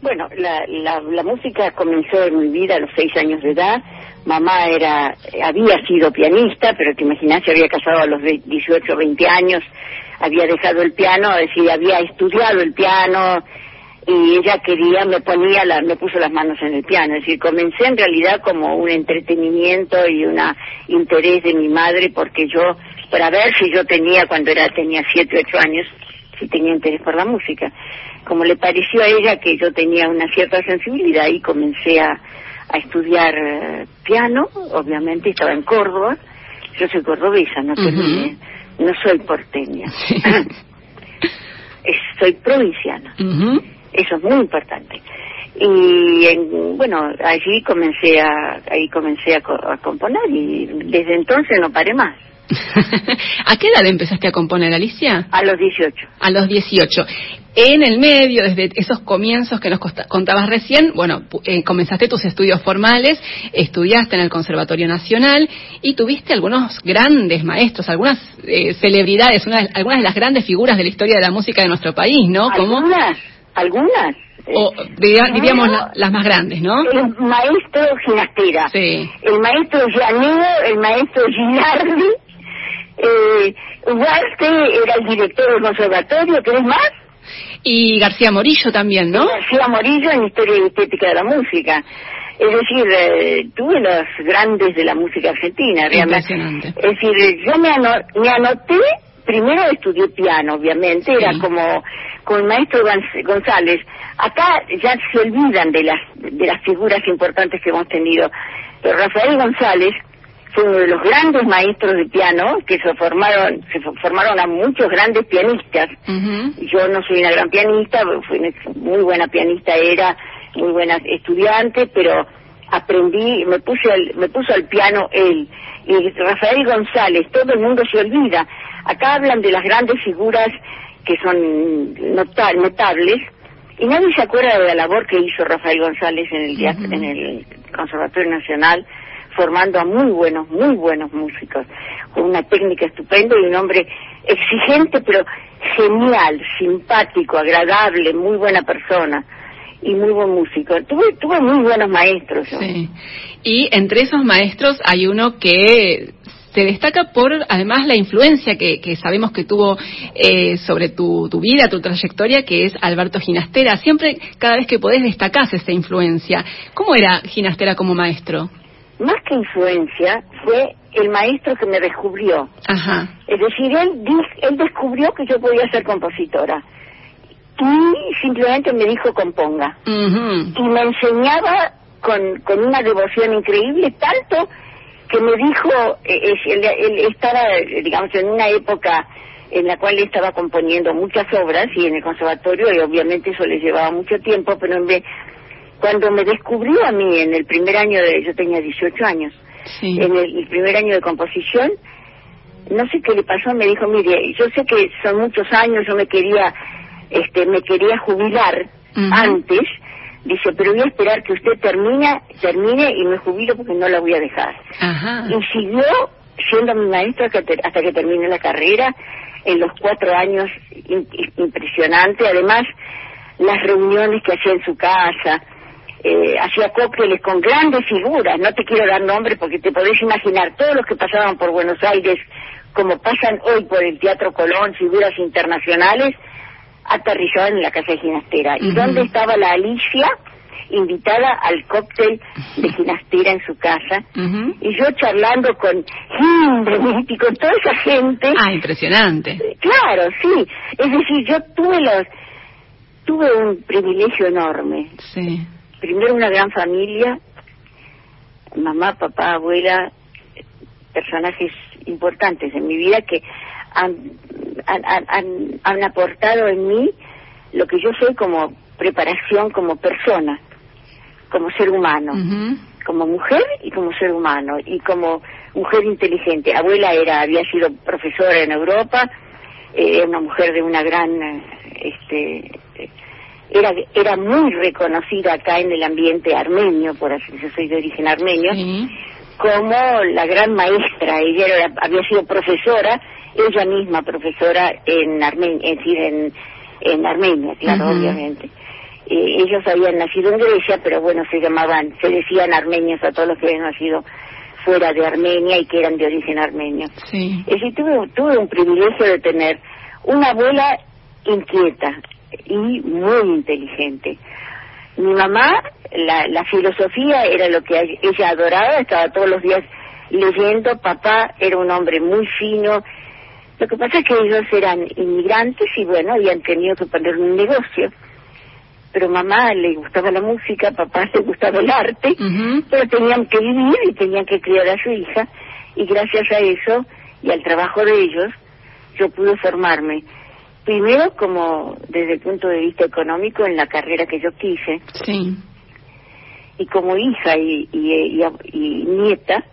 Bueno, la, la, música comenzó en mi vida a los seis años de edad. Mamá era, había sido pianista, pero te imaginas, se había casado a los 18 o 20 años, había dejado el piano, es decir, había estudiado el piano, y ella quería, me ponía, la, me puso las manos en el piano, es decir, comencé en realidad como un entretenimiento y un interés de mi madre porque yo, para ver si yo tenía, cuando era tenía siete, ocho años, si tenía interés por la música. Como le pareció a ella que yo tenía una cierta sensibilidad y comencé a, a estudiar eh, piano, obviamente estaba en Córdoba, yo soy cordobesa, no, no soy porteña, soy provinciana. Eso es muy importante. Y bueno, allí comencé a ahí comencé a, a componer y desde entonces no paré más. ¿A qué edad empezaste a componer, Alicia? A los 18. A los 18. En el medio, desde esos comienzos que nos contabas recién, bueno, eh, comenzaste tus estudios formales, estudiaste en el Conservatorio Nacional y tuviste algunos grandes maestros, algunas eh, celebridades, algunas de las grandes figuras de la historia de la música de nuestro país, ¿no? ¿Algunas? Algunas. O diríamos las más grandes, ¿no? El maestro Ginastera, sí. el maestro Llanero, el maestro Ginardi, eh, era el director del conservatorio, ¿querés más? Y García Morillo también, ¿no? García Morillo en Historia y Estética de la Música. Es decir, eh, tuve los grandes de la música argentina, realmente. Es decir, yo me, me anoté, primero estudié piano, obviamente, era como con el maestro González. Acá ya se olvidan de las, de las figuras importantes que hemos tenido, pero Rafael González fue uno de los grandes maestros de piano que se formaron se formaron a muchos grandes pianistas. Yo no soy una gran pianista, fui muy buena pianista era, muy buena estudiante, pero aprendí, me puse al, me puso al piano él y Rafael González, todo el mundo se olvida. Acá hablan de las grandes figuras que son notables, y nadie se acuerda de la labor que hizo Rafael González en el, en el Conservatorio Nacional, formando a muy buenos, muy buenos músicos, con una técnica estupenda y un hombre exigente, pero genial, simpático, agradable, muy buena persona y muy buen músico. Tuve, tuve muy buenos maestros. Sí. Y entre esos maestros hay uno que se destaca por además la influencia que, sabemos que tuvo eh, sobre tu, vida, tu trayectoria, que es Alberto Ginastera. Siempre, cada vez que podés, destacás esa influencia. ¿Cómo era Ginastera como maestro? Más que influencia, fue el maestro que me descubrió. Ajá. Es decir, él, él descubrió que yo podía ser compositora y simplemente me dijo componga. Y me enseñaba con, con una devoción increíble, tanto que me dijo, eh, él, estaba, digamos, en una época en la cual estaba componiendo muchas obras y en el conservatorio y obviamente eso le llevaba mucho tiempo, pero en cuando me descubrió a mí en el primer año de, yo tenía 18 años, en el, primer año de composición, no sé qué le pasó, me dijo, mire, yo sé que son muchos años, yo me quería, este, me quería jubilar antes, dice, pero voy a esperar que usted termine, termine y me jubilo porque no la voy a dejar. Y siguió siendo mi maestro hasta que termine la carrera, en los cuatro años impresionante, además las reuniones que hacía en su casa, eh, hacía cócteles con grandes figuras, no te quiero dar nombres porque te podés imaginar todos los que pasaban por Buenos Aires, como pasan hoy por el Teatro Colón, figuras internacionales, aterrizaban en la casa de ginastera. ¿Y dónde estaba la Alicia? invitada al cóctel de ginastera en su casa y yo charlando con Hindemith y con toda esa gente. Ah, impresionante. Claro, sí. Es decir, yo tuve los tuve un privilegio enorme. Sí primero una gran familia, mamá, papá, abuela, personajes importantes en mi vida que han, han, han, aportado en mí lo que yo soy como preparación como persona, como ser humano, como mujer y como ser humano y como mujer inteligente. Abuela era había sido profesora en Europa, eh, una mujer de una gran este era, era muy reconocida acá en el ambiente armenio, por así yo soy de origen armenio, como la gran maestra. Ella había sido profesora, ella misma profesora en Armenia, es decir, en, en Armenia, claro, obviamente. Eh, ellos habían nacido en Grecia, pero bueno, se llamaban, se decían armenios a todos los que habían nacido fuera de Armenia y que eran de origen armenio. Sí. Es decir, tuve, tuve un privilegio de tener una abuela inquieta, y muy inteligente. Mi mamá, la, la filosofía era lo que ella adoraba, estaba todos los días leyendo, papá era un hombre muy fino. Lo que pasa es que ellos eran inmigrantes y bueno, habían tenido que poner un negocio. Pero mamá le gustaba la música, papá le gustaba el arte, pero tenían que vivir y tenían que criar a su hija. Y gracias a eso y al trabajo de ellos, yo pude formarme primero como desde el punto de vista económico en la carrera que yo quise sí y como hija y, y, y, nieta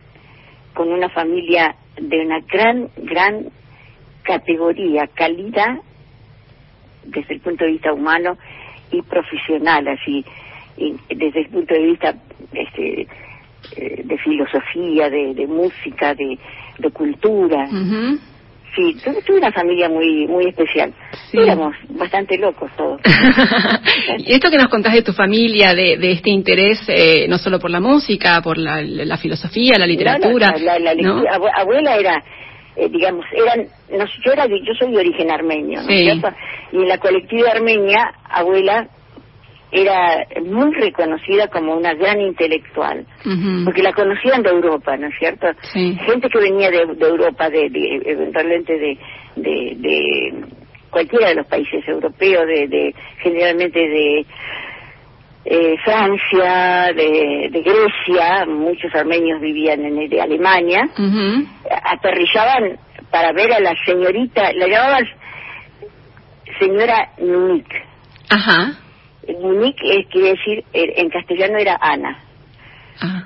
con una familia de una gran gran categoría calidad desde el punto de vista humano y profesional así y desde el punto de vista este eh, de filosofía de, de música de, de cultura Sí, tuve una familia muy muy especial. Éramos bastante locos todos. y esto que nos contás de tu familia, de, de este interés, eh, no solo por la música, por la, la filosofía, la literatura. la, la, abuela era, eh, digamos, eran, no, yo, era, yo soy de origen armenio, ¿no Y en la colectiva armenia, abuela era muy reconocida como una gran intelectual, porque la conocían de Europa, ¿no es cierto? Gente que venía de, Europa, de, eventualmente de, de, cualquiera de los países europeos, de, generalmente de eh, Francia, de, Grecia, muchos armenios vivían en de Alemania, aterrizaban para ver a la señorita, la llamaban señora Nunik. Ajá Monique eh, quiere decir, en castellano era Ana. Ah.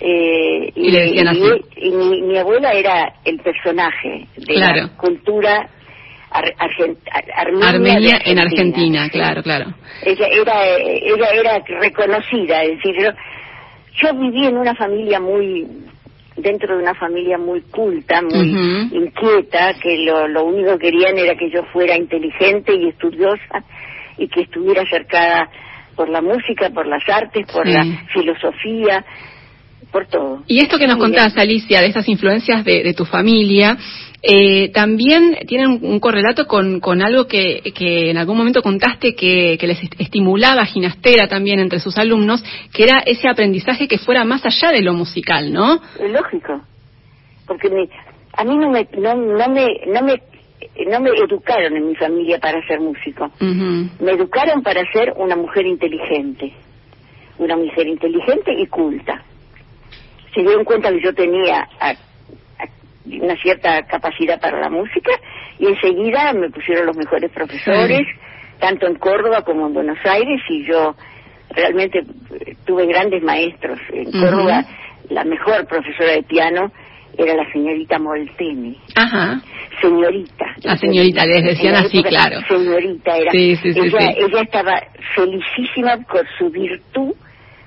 Eh, y, y, mi, abuela era el personaje de la cultura armenia, en Argentina, claro, claro. Ella era, ella era reconocida, es decir, yo, yo viví en una familia muy, dentro de una familia muy culta, muy inquieta, que lo, lo único que querían era que yo fuera inteligente y estudiosa y que estuviera cercada por la música, por las artes, por la filosofía, por todo. Y esto que nos contás, Alicia, de esas influencias de, tu familia, eh, también tienen un, correlato con, con algo que, que, en algún momento contaste que, que, les estimulaba Ginastera también entre sus alumnos, que era ese aprendizaje que fuera más allá de lo musical, ¿no? Lógico, porque a mí no me, no, no me, no me no me educaron en mi familia para ser músico. Me educaron para ser una mujer inteligente. Una mujer inteligente y culta. Se dieron cuenta que yo tenía una cierta capacidad para la música y enseguida me pusieron los mejores profesores, tanto en Córdoba como en Buenos Aires, y yo realmente tuve grandes maestros. En Córdoba, la mejor profesora de piano era la señorita Molteni. Ajá. Señorita. La señorita, les decían así, claro. Señorita era. Sí, sí, sí, ella, ella estaba felicísima por su virtud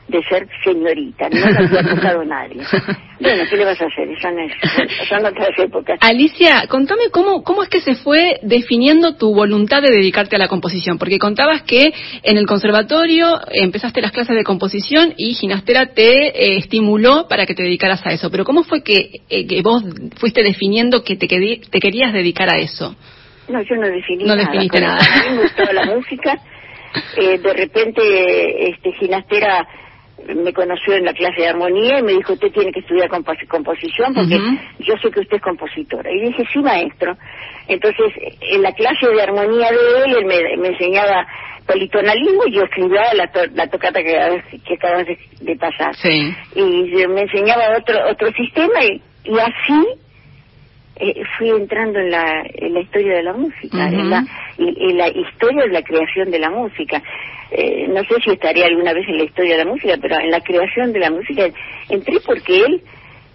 de ser señorita, no me había tocado nadie. Bueno, ¿qué le vas a hacer? Son, otras épocas. Alicia, contame cómo, cómo es que se fue definiendo tu voluntad de dedicarte a la composición, porque contabas que en el conservatorio empezaste las clases de composición y Ginastera te eh, estimuló para que te dedicaras a eso, pero ¿cómo fue que, eh, que vos fuiste definiendo que te, te querías dedicar a eso? No, yo no definí no Definiste nada. A mí me gustaba la música. Eh, de repente, este, Ginastera me conoció en la clase de armonía y me dijo, usted tiene que estudiar composición porque yo sé que usted es compositora. Y dije, sí, maestro. Entonces, en la clase de armonía de él, él me, enseñaba politonalismo y yo escribía la, la tocata que, que acabas de, pasar. Y me enseñaba otro otro sistema y, y así eh, fui entrando en la, en la historia de la música, en, la, en, la historia de la creación de la música. Eh, no sé si estaría alguna vez en la historia de la música, pero en la creación de la música entré porque él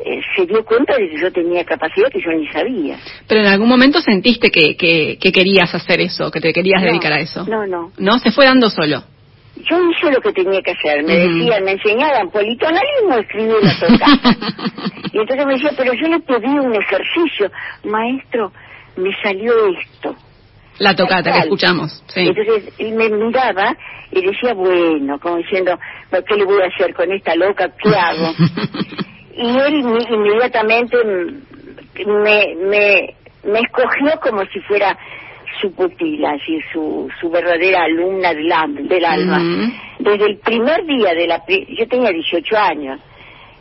eh, se dio cuenta de que yo tenía capacidad que yo ni sabía. Pero en algún momento sentiste que, que, querías hacer eso, que te querías dedicar a eso. No, no. ¿No? Se fue dando solo yo hice lo que tenía que hacer. Me decían, me enseñaban politonalismo, escribí una tocata. y entonces me decía, pero yo le pedí un ejercicio. Maestro, me salió esto. La tocata que escuchamos, sí. Entonces él me miraba y decía, bueno, como diciendo, ¿qué le voy a hacer con esta loca? ¿Qué hago? y él inmediatamente me, me, me escogió como si fuera su pupila, así, su, su verdadera alumna del, del alma. Desde el primer día de la... Yo tenía 18 años.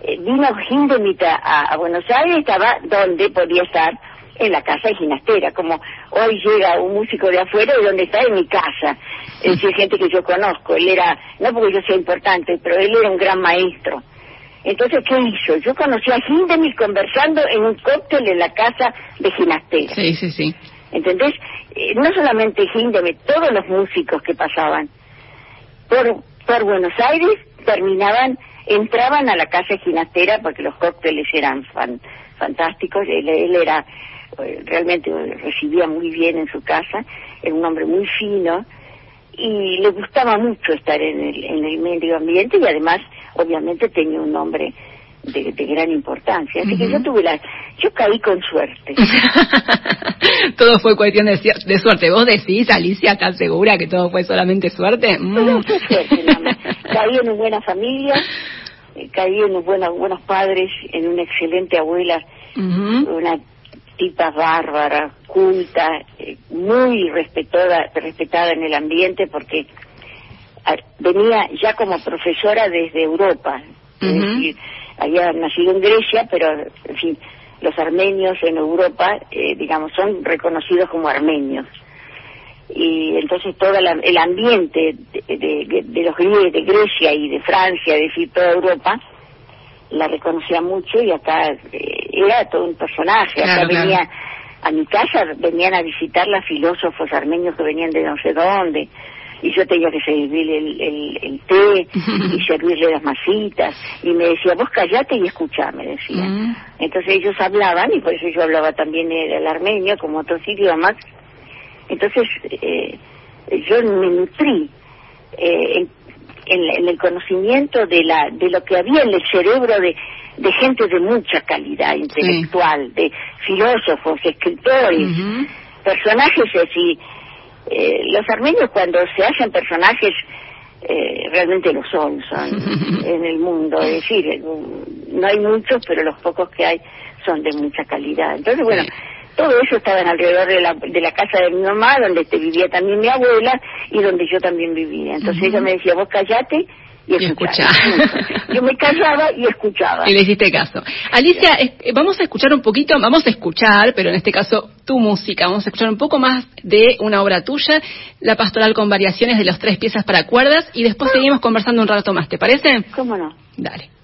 Eh, vino Gindemita a, a Buenos Aires, estaba donde podía estar, en la casa de Ginastera, como hoy llega un músico de afuera y donde está en mi casa. Es decir, gente que yo conozco. Él era, no porque yo sea importante, pero él era un gran maestro. Entonces, ¿qué hizo? Yo conocí a Hindemith conversando en un cóctel en la casa de Ginastera. Sí, sí, sí. ¿Entendés? Eh, no solamente Hindemith, todos los músicos que pasaban por, por Buenos Aires terminaban, entraban a la casa Ginastera porque los cócteles eran fantásticos. Él, él era, eh, realmente recibía muy bien en su casa, era un hombre muy fino y le gustaba mucho estar en el, en el medio ambiente y además, obviamente, tenía un nombre de, gran importancia. Así que yo tuve la, yo caí con suerte. todo fue cuestión de, de, suerte. ¿Vos decís, Alicia, estás segura que todo fue solamente suerte? Mm. fue suerte, Caí en una buena familia, eh, caí en buenos, buenos padres, en una excelente abuela, una tipa bárbara, culta, eh, muy respetada, respetada en el ambiente porque venía ya como profesora desde Europa. Es decir, había nacido en Grecia, pero, en fin, los armenios en Europa, eh, digamos, son reconocidos como armenios. Y entonces todo el ambiente de, los griegos, de Grecia y de Francia, es decir, toda Europa, la reconocía mucho y acá eh, era todo un personaje. Acá venía, a mi casa venían a visitar los filósofos armenios que venían de no sé dónde y yo tenía que servirle el, el, té y servirle las masitas y me decía vos callate y escuchá me decía. Mm. entonces ellos hablaban y por eso yo hablaba también el, armenio como otros idiomas. Entonces eh, yo me nutrí eh, en, el conocimiento de la de lo que había en el cerebro de, de gente de mucha calidad intelectual de filósofos escritores personajes así eh, los armenios cuando se hacen personajes eh, realmente lo son, son en el mundo. Es decir, eh, no hay muchos, pero los pocos que hay son de mucha calidad. Entonces, bueno, todo eso estaba alrededor de la, de la casa de mi mamá, donde vivía también mi abuela y donde yo también vivía. Entonces ella me decía, vos callate y, escuchaba. Yo me callaba y escuchaba. Y le hiciste caso. Alicia, eh, vamos a escuchar un poquito, vamos a escuchar, pero en este caso tu música, vamos a escuchar un poco más de una obra tuya, La Pastoral con variaciones de los tres piezas para cuerdas, y después seguimos conversando un rato más, ¿te parece? ¿Cómo no? Dale.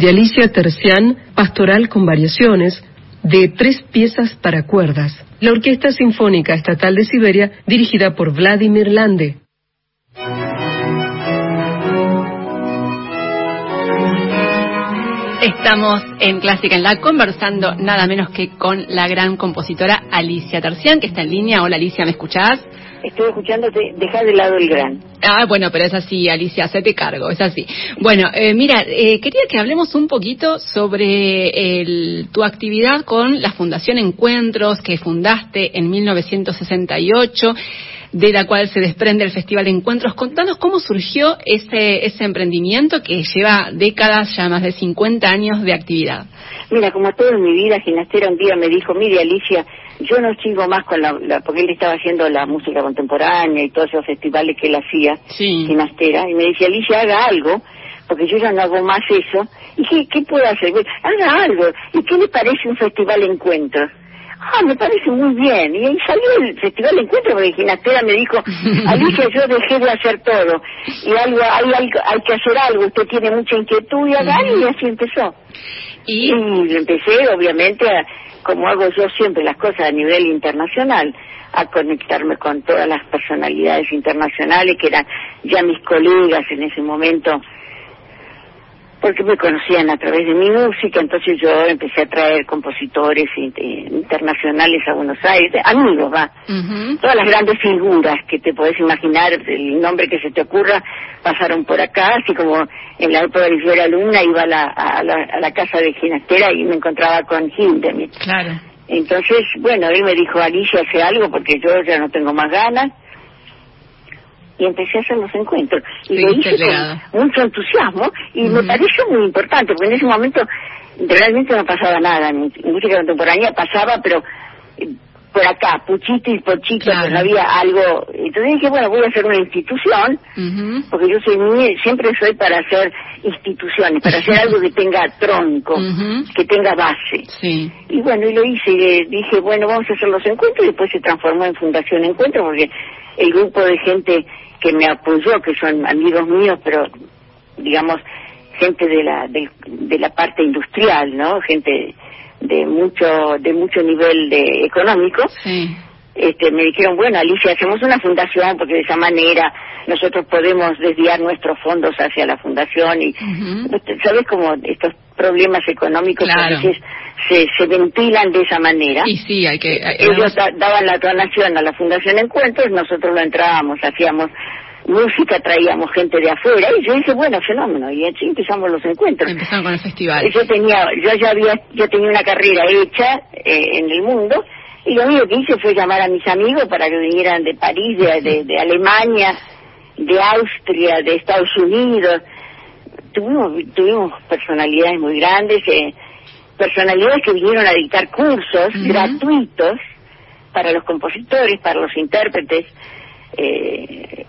De Alicia Tercián, Pastoral con variaciones, de tres piezas para cuerdas, la Orquesta Sinfónica Estatal de Siberia, dirigida por Vladimir Lande. Estamos en Clásica en la conversando nada menos que con la gran compositora Alicia Tercián, que está en línea. Hola Alicia, ¿me escuchás? Estoy escuchándote, deja de lado el gran. Ah, bueno, pero es así, Alicia, te cargo, es así. Bueno, eh, mira, eh, quería que hablemos un poquito sobre el, tu actividad con la Fundación Encuentros que fundaste en 1968 de la cual se desprende el Festival de Encuentros. Contanos cómo surgió ese, ese emprendimiento que lleva décadas, ya más de 50 años de actividad. Mira, como todo en mi vida, Ginastera un día me dijo, mire Alicia, yo no sigo más con la, porque él estaba haciendo la música contemporánea y todos esos festivales que él hacía, Ginastera, y me decía, Alicia, haga algo, porque yo ya no hago más eso. ¿Y qué, qué puedo hacer? Haga algo. ¿Y qué le parece un festival de encuentros? ah, me parece muy bien. Y ahí salió el Festival de Encuentro, porque Ginastera me dijo, Alicia, yo dejé de hacer todo. Y algo, hay, hay, hay que hacer algo, usted tiene mucha inquietud y haga y así empezó. Y, empecé, obviamente, como hago yo siempre las cosas a nivel internacional, a conectarme con todas las personalidades internacionales que eran ya mis colegas en ese momento porque me conocían a través de mi música, entonces yo empecé a traer compositores internacionales a Buenos Aires, amigos, va, todas las grandes figuras que te podés imaginar, el nombre que se te ocurra, pasaron por acá, así como en la época de yo era alumna, iba a la, a la, casa de Ginastera y me encontraba con Hindemith. Claro. Entonces, bueno, él me dijo, Alicia, hace algo porque yo ya no tengo más ganas y empecé a hacer los encuentros. Y lo hice con mucho entusiasmo y me pareció muy importante, porque en ese momento realmente no pasaba nada. En música contemporánea pasaba, pero eh, por acá, puchito y pochito, no había algo. Entonces dije, bueno, voy a hacer una institución, porque yo soy muy, siempre soy para hacer instituciones, para hacer algo que tenga tronco, que tenga base. Y bueno, y lo hice, y dije, bueno, vamos a hacer los encuentros, y después se transformó en Fundación Encuentro, porque el grupo de gente que me apoyó, que son amigos míos, pero digamos gente de la de, la parte industrial, ¿no? Gente de mucho de mucho nivel de económico. Este, me dijeron, bueno, Alicia, hacemos una fundación porque de esa manera nosotros podemos desviar nuestros fondos hacia la fundación y, ¿sabes cómo estos problemas económicos a veces se, se ventilan de esa manera? Y sí, hay que... Ellos daban la donación a la Fundación Encuentros, nosotros lo entrábamos, hacíamos música, traíamos gente de afuera y yo dije, bueno, fenómeno, y así empezamos los encuentros. Empezaron con el festival. Yo tenía, yo ya había, yo tenía una carrera hecha eh, en el mundo y lo único que hice fue llamar a mis amigos para que vinieran de París, de, de, Alemania, de Austria, de Estados Unidos. Tuvimos, tuvimos personalidades muy grandes, eh, personalidades que vinieron a dictar cursos gratuitos para los compositores, para los intérpretes. Eh,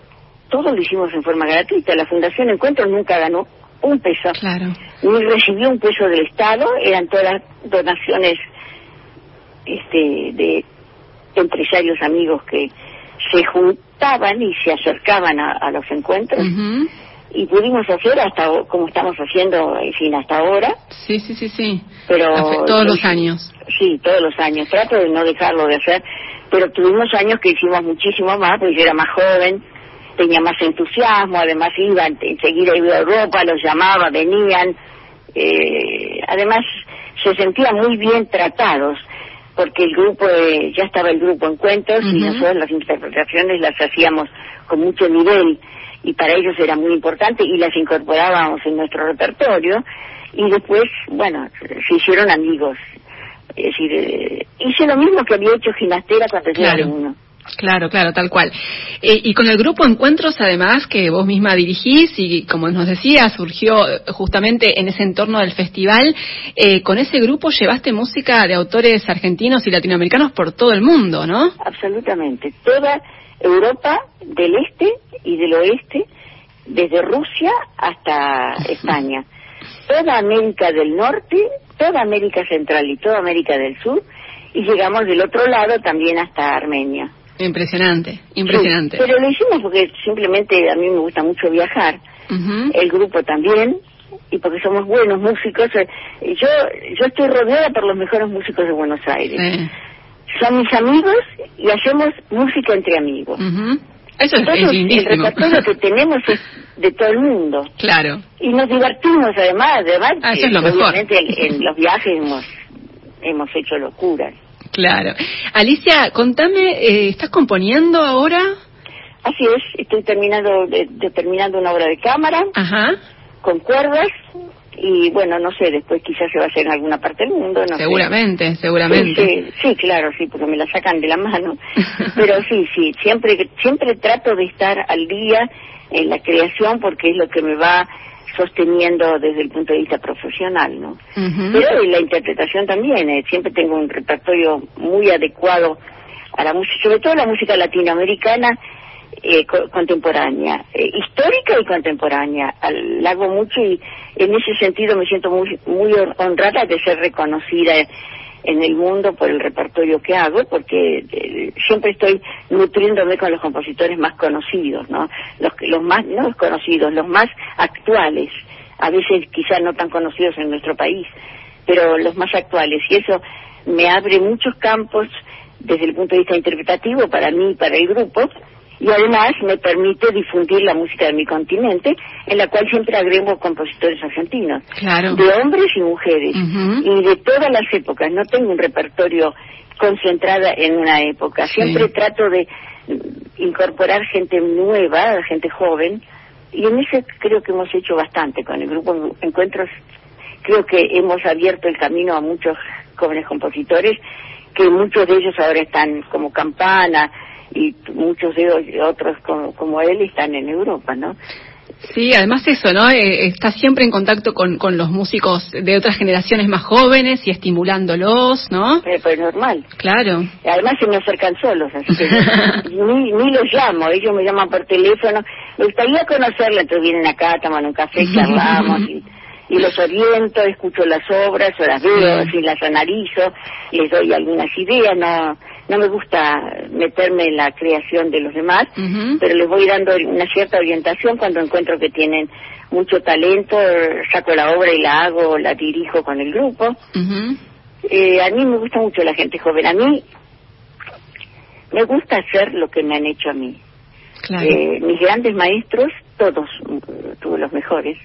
todo lo hicimos en forma gratuita. La Fundación Encuentros nunca ganó un peso. Claro. Ni recibió un peso del Estado, eran todas donaciones este, de empresarios amigos que se juntaban y se acercaban a, los encuentros. Y pudimos hacer hasta como estamos haciendo, en fin, hasta ahora. Sí, sí, sí, sí. Pero todos los años. Sí, todos los años. Trato de no dejarlo de hacer, pero tuvimos años que hicimos muchísimo más, porque yo era más joven tenía más entusiasmo, además iban, enseguida iba a Europa, los llamaba, venían, eh, además se sentían muy bien tratados, porque el grupo, ya estaba el grupo en cuentos y nosotros las interpretaciones las hacíamos con mucho nivel y para ellos era muy importante y las incorporábamos en nuestro repertorio y después, bueno, se hicieron amigos. Es decir, eh, hice lo mismo que había hecho Ginastera cuando era uno. Claro, claro, tal cual. Eh, y con el grupo Encuentros, además, que vos misma dirigís y, como nos decía, surgió justamente en ese entorno del festival, eh, con ese grupo llevaste música de autores argentinos y latinoamericanos por todo el mundo, ¿no? Absolutamente. Toda Europa del este y del oeste, desde Rusia hasta España. Toda América del norte, toda América central y toda América del sur, y llegamos del otro lado también hasta Armenia. Impresionante, impresionante. pero lo hicimos porque simplemente a mí me gusta mucho viajar, el grupo también, y porque somos buenos músicos. Eh, yo yo estoy rodeada por los mejores músicos de Buenos Aires. Son mis amigos y hacemos música entre amigos. Eso es, El repertorio que tenemos es de todo el mundo. Claro. Y nos divertimos además, además. Ah, eso es lo obviamente en, los viajes hemos, hemos hecho locuras. Claro. Alicia, contame, eh, ¿estás componiendo ahora? Así es, estoy terminando, de, terminando una obra de cámara. Ajá. Con cuerdas y bueno, no sé, después quizás se va a hacer en alguna parte del mundo, no Seguramente, seguramente. Sí, claro, sí, porque me la sacan de la mano. Pero sí, sí, siempre, siempre trato de estar al día en la creación porque es lo que me va sosteniendo desde el punto de vista profesional, ¿no? Pero en la interpretación también, eh, siempre tengo un repertorio muy adecuado a la música, sobre todo la música latinoamericana eh, contemporánea, eh, histórica y contemporánea. La hago mucho y en ese sentido me siento muy, muy honrada de ser reconocida en el mundo por el repertorio que hago, porque eh, siempre estoy nutriéndome con los compositores más conocidos, ¿no? Los, los más, no conocidos, los más actuales, a veces quizás no tan conocidos en nuestro país, pero los más actuales. Y eso me abre muchos campos desde el punto de vista interpretativo para mí y para el grupo, y además me permite difundir la música de mi continente, en la cual siempre agrego compositores argentinos, de hombres y mujeres, y de todas las épocas. No tengo un repertorio concentrado en una época. Siempre trato de incorporar gente nueva, gente joven, y en eso creo que hemos hecho bastante con el grupo Encuentros. Creo que hemos abierto el camino a muchos jóvenes compositores, que muchos de ellos ahora están como campana, y muchos de otros como, como él están en Europa, ¿no? Sí, además eso, ¿no? Eh, está siempre en contacto con, con los músicos de otras generaciones más jóvenes y estimulándolos, ¿no? Eh, pues normal. Claro. Además se me acercan solos, así que ni, ni los llamo, ellos me llaman por teléfono. Me gustaría conocerla, entonces vienen acá, toman un café, charlamos y, y los oriento, escucho las obras, o las veo, y las analizo, les doy algunas ideas, no no me gusta meterme en la creación de los demás, pero les voy dando una cierta orientación cuando encuentro que tienen mucho talento, saco la obra y la hago, la dirijo con el grupo. eh, a mí me gusta mucho la gente joven, a mí me gusta hacer lo que me han hecho a mí. Eh, mis grandes maestros, todos, tuve los mejores,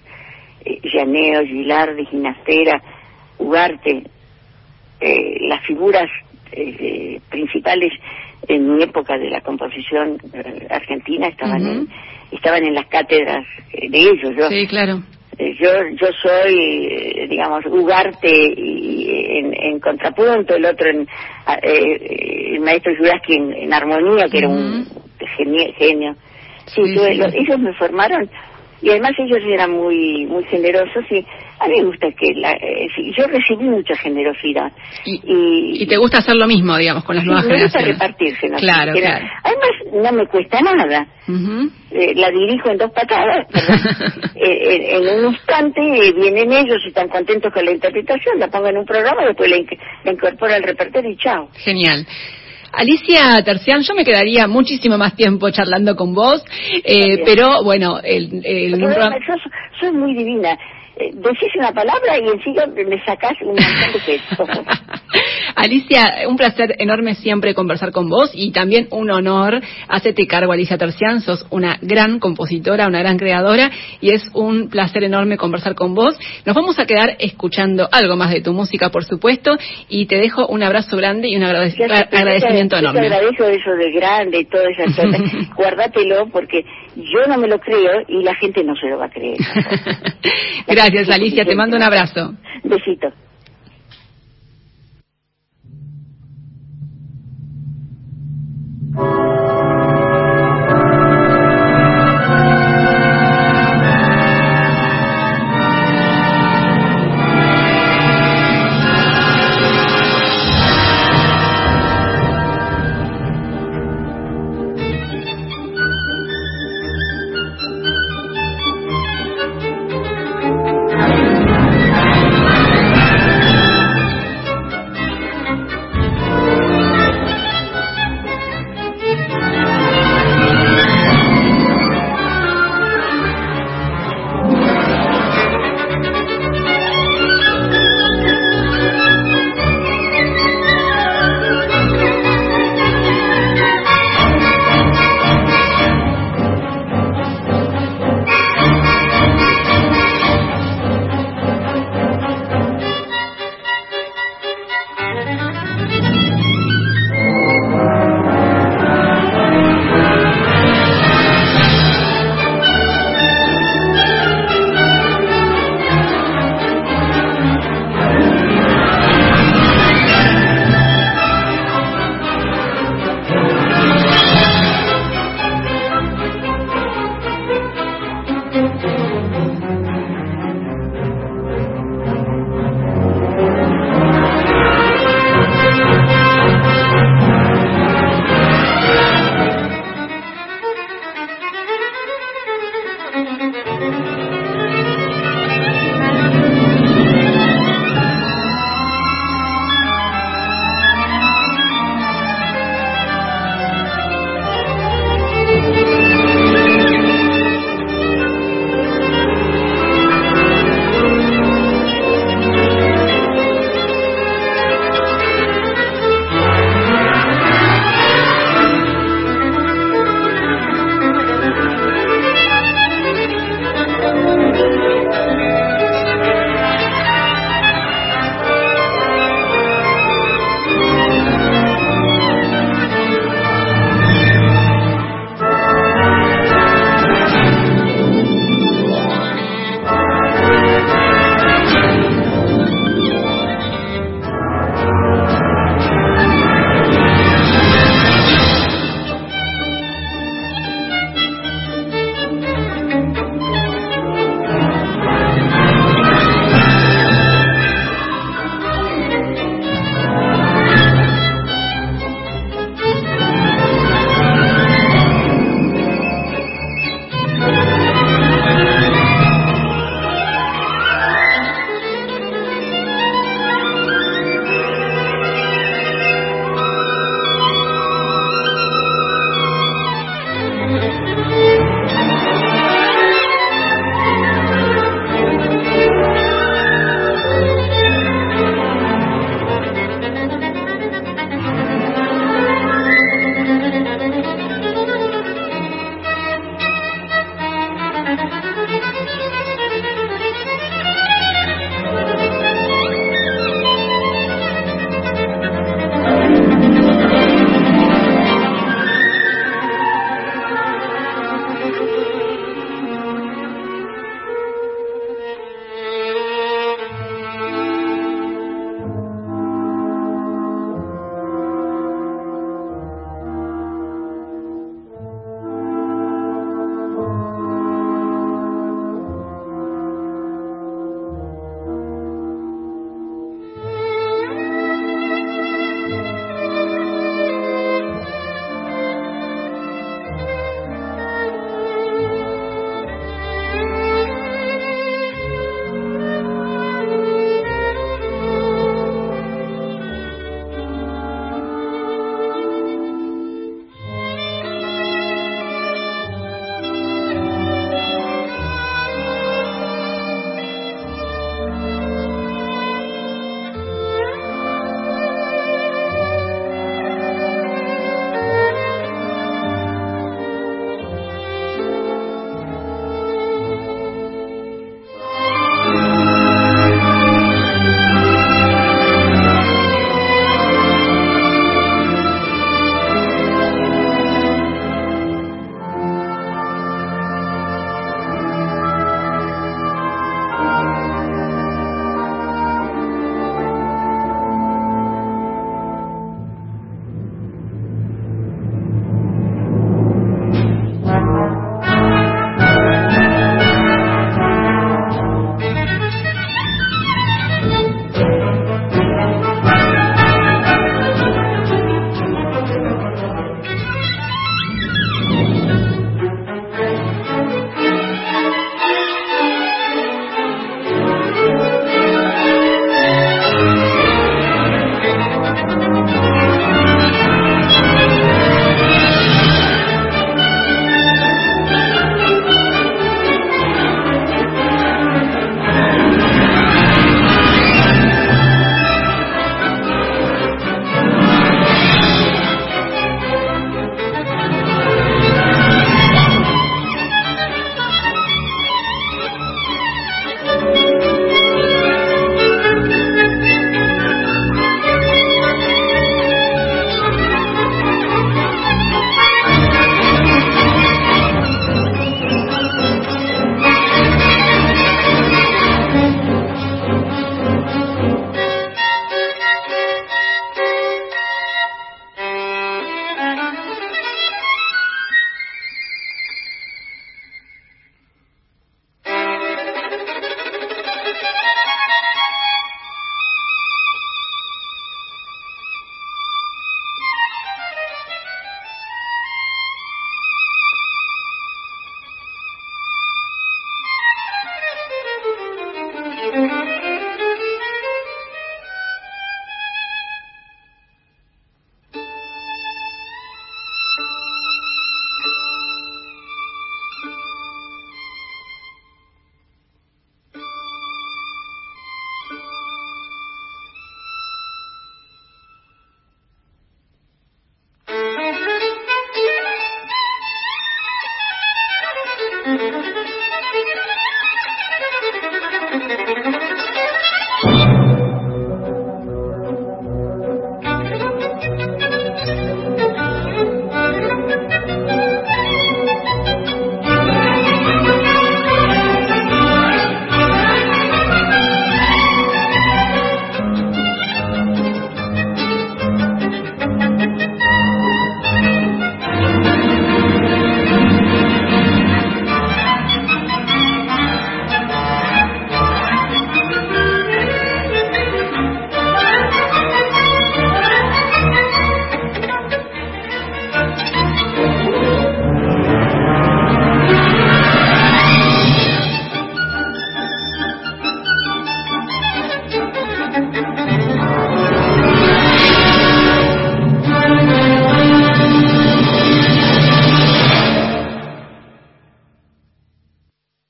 eh, Llaneo, Gilardi, Ginastera, Ugarte, eh, las figuras eh, principales en mi época de la composición eh, argentina estaban en, estaban en las cátedras eh, de ellos yo. Sí claro. Yo yo soy digamos Ugarte y en, en, contrapunto el otro en el maestro Juraski en, armonía que era un genio, sí, ellos me formaron. Y además ellos eran muy muy generosos y a mí me gusta que la, eh, yo recibí mucha generosidad y, y, te gusta hacer lo mismo digamos con las nuevas me generaciones. gusta repartirse claro, claro, además no me cuesta nada. Eh, la dirijo en dos patadas eh, en, un instante vienen ellos y están contentos con la interpretación la pongo en un programa después la, la incorporo al repertorio y chao. Genial. Alicia Tercián, yo me quedaría muchísimo más tiempo charlando con vos, eh, pero bueno, el, el soy muy divina. Eh, decís una palabra y encima me sacás un montón de texto. Alicia, un placer enorme siempre conversar con vos y también un honor. Hacete cargo, Alicia Tercián, sos una gran compositora, una gran creadora y es un placer enorme conversar con vos. Nos vamos a quedar escuchando algo más de tu música, por supuesto, y te dejo un abrazo grande y un agradecimiento enorme. Te agradezco eso de grande y todo eso. Guárdatelo porque yo no me lo creo y la gente no se lo va a creer. Gracias, Alicia. Te mando un abrazo. Besito.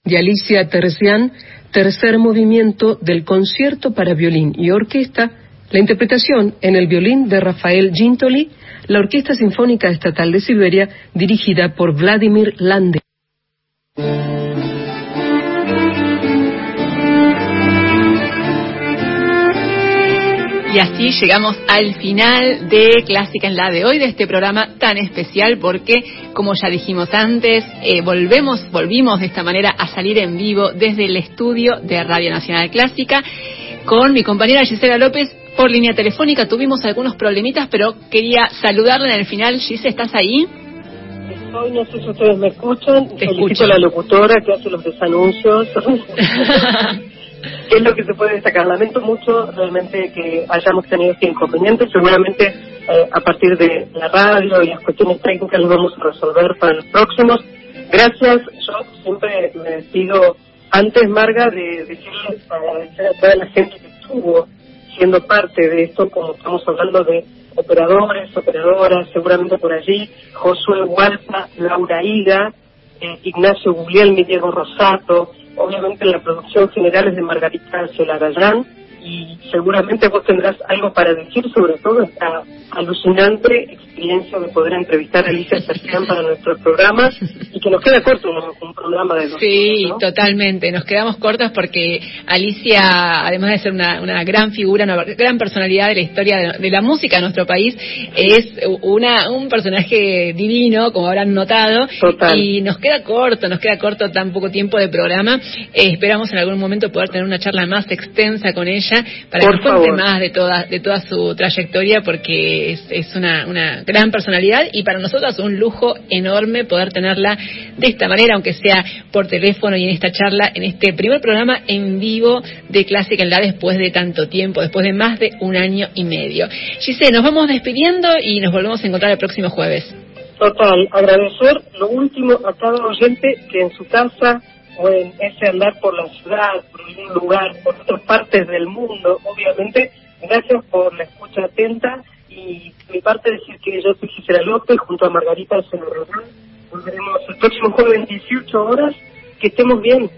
De Alicia Terzian, tercer movimiento del concierto para violín y orquesta, la interpretación en el violín de Rafael Gintoli, la Orquesta Sinfónica Estatal de Siberia, dirigida por Vladimir Lande. Y así llegamos al final de Clásica en la de hoy, de este programa tan especial, porque, como ya dijimos antes, eh, volvemos, volvimos de esta manera a salir en vivo desde el estudio de Radio Nacional Clásica con mi compañera Gisela López por línea telefónica. Tuvimos algunos problemitas, pero quería saludarla en el final. Gisela, ¿estás ahí? Estoy, no sé si ustedes me escuchan. Te escucho. a la locutora que hace los desanuncios. ¿Qué es lo que se puede destacar? Lamento mucho realmente que hayamos tenido este inconveniente. Seguramente eh, a partir de la radio y las cuestiones técnicas lo vamos a resolver para los próximos. Gracias. Yo siempre me despido antes, Marga, de decirles, agradecer a toda la gente que estuvo siendo parte de esto, como estamos hablando de operadores, operadoras, seguramente por allí, Josué Hualpa, Laura Higa, eh, Ignacio Guglielmi, Diego Rosato, obviamente la producción general es de Margarita Celarayán, y seguramente vos tendrás algo para decir sobre todo esta alucinante experiencia de poder entrevistar a Alicia Sergián para nuestro programa y que nos queda corto un, programa de dos Sí, totalmente, nos quedamos cortos porque Alicia, además de ser una, una gran figura, una gran personalidad de la historia de, la música de nuestro país, es una un personaje divino, como habrán notado, y nos queda corto, nos queda corto tan poco tiempo de programa. Eh, esperamos en algún momento poder tener una charla más extensa con ella para que nos cuente más de toda, de toda su trayectoria porque es, es una, una gran personalidad y para nosotros un lujo enorme poder tenerla de esta manera, aunque sea por teléfono y en esta charla, en este primer programa en vivo de Clásica en la después de tanto tiempo, después de más de un año y medio. Giselle, nos vamos despidiendo y nos volvemos a encontrar el próximo jueves. Total, agradecer lo último a cada oyente que en su casa o en ese andar por la ciudad, por algún lugar, por otras partes del mundo, obviamente, gracias por la escucha atenta y mi parte decir que yo soy Gisela López junto a Margarita Senorrón. Volveremos el próximo jueves 18 horas. Que estemos bien.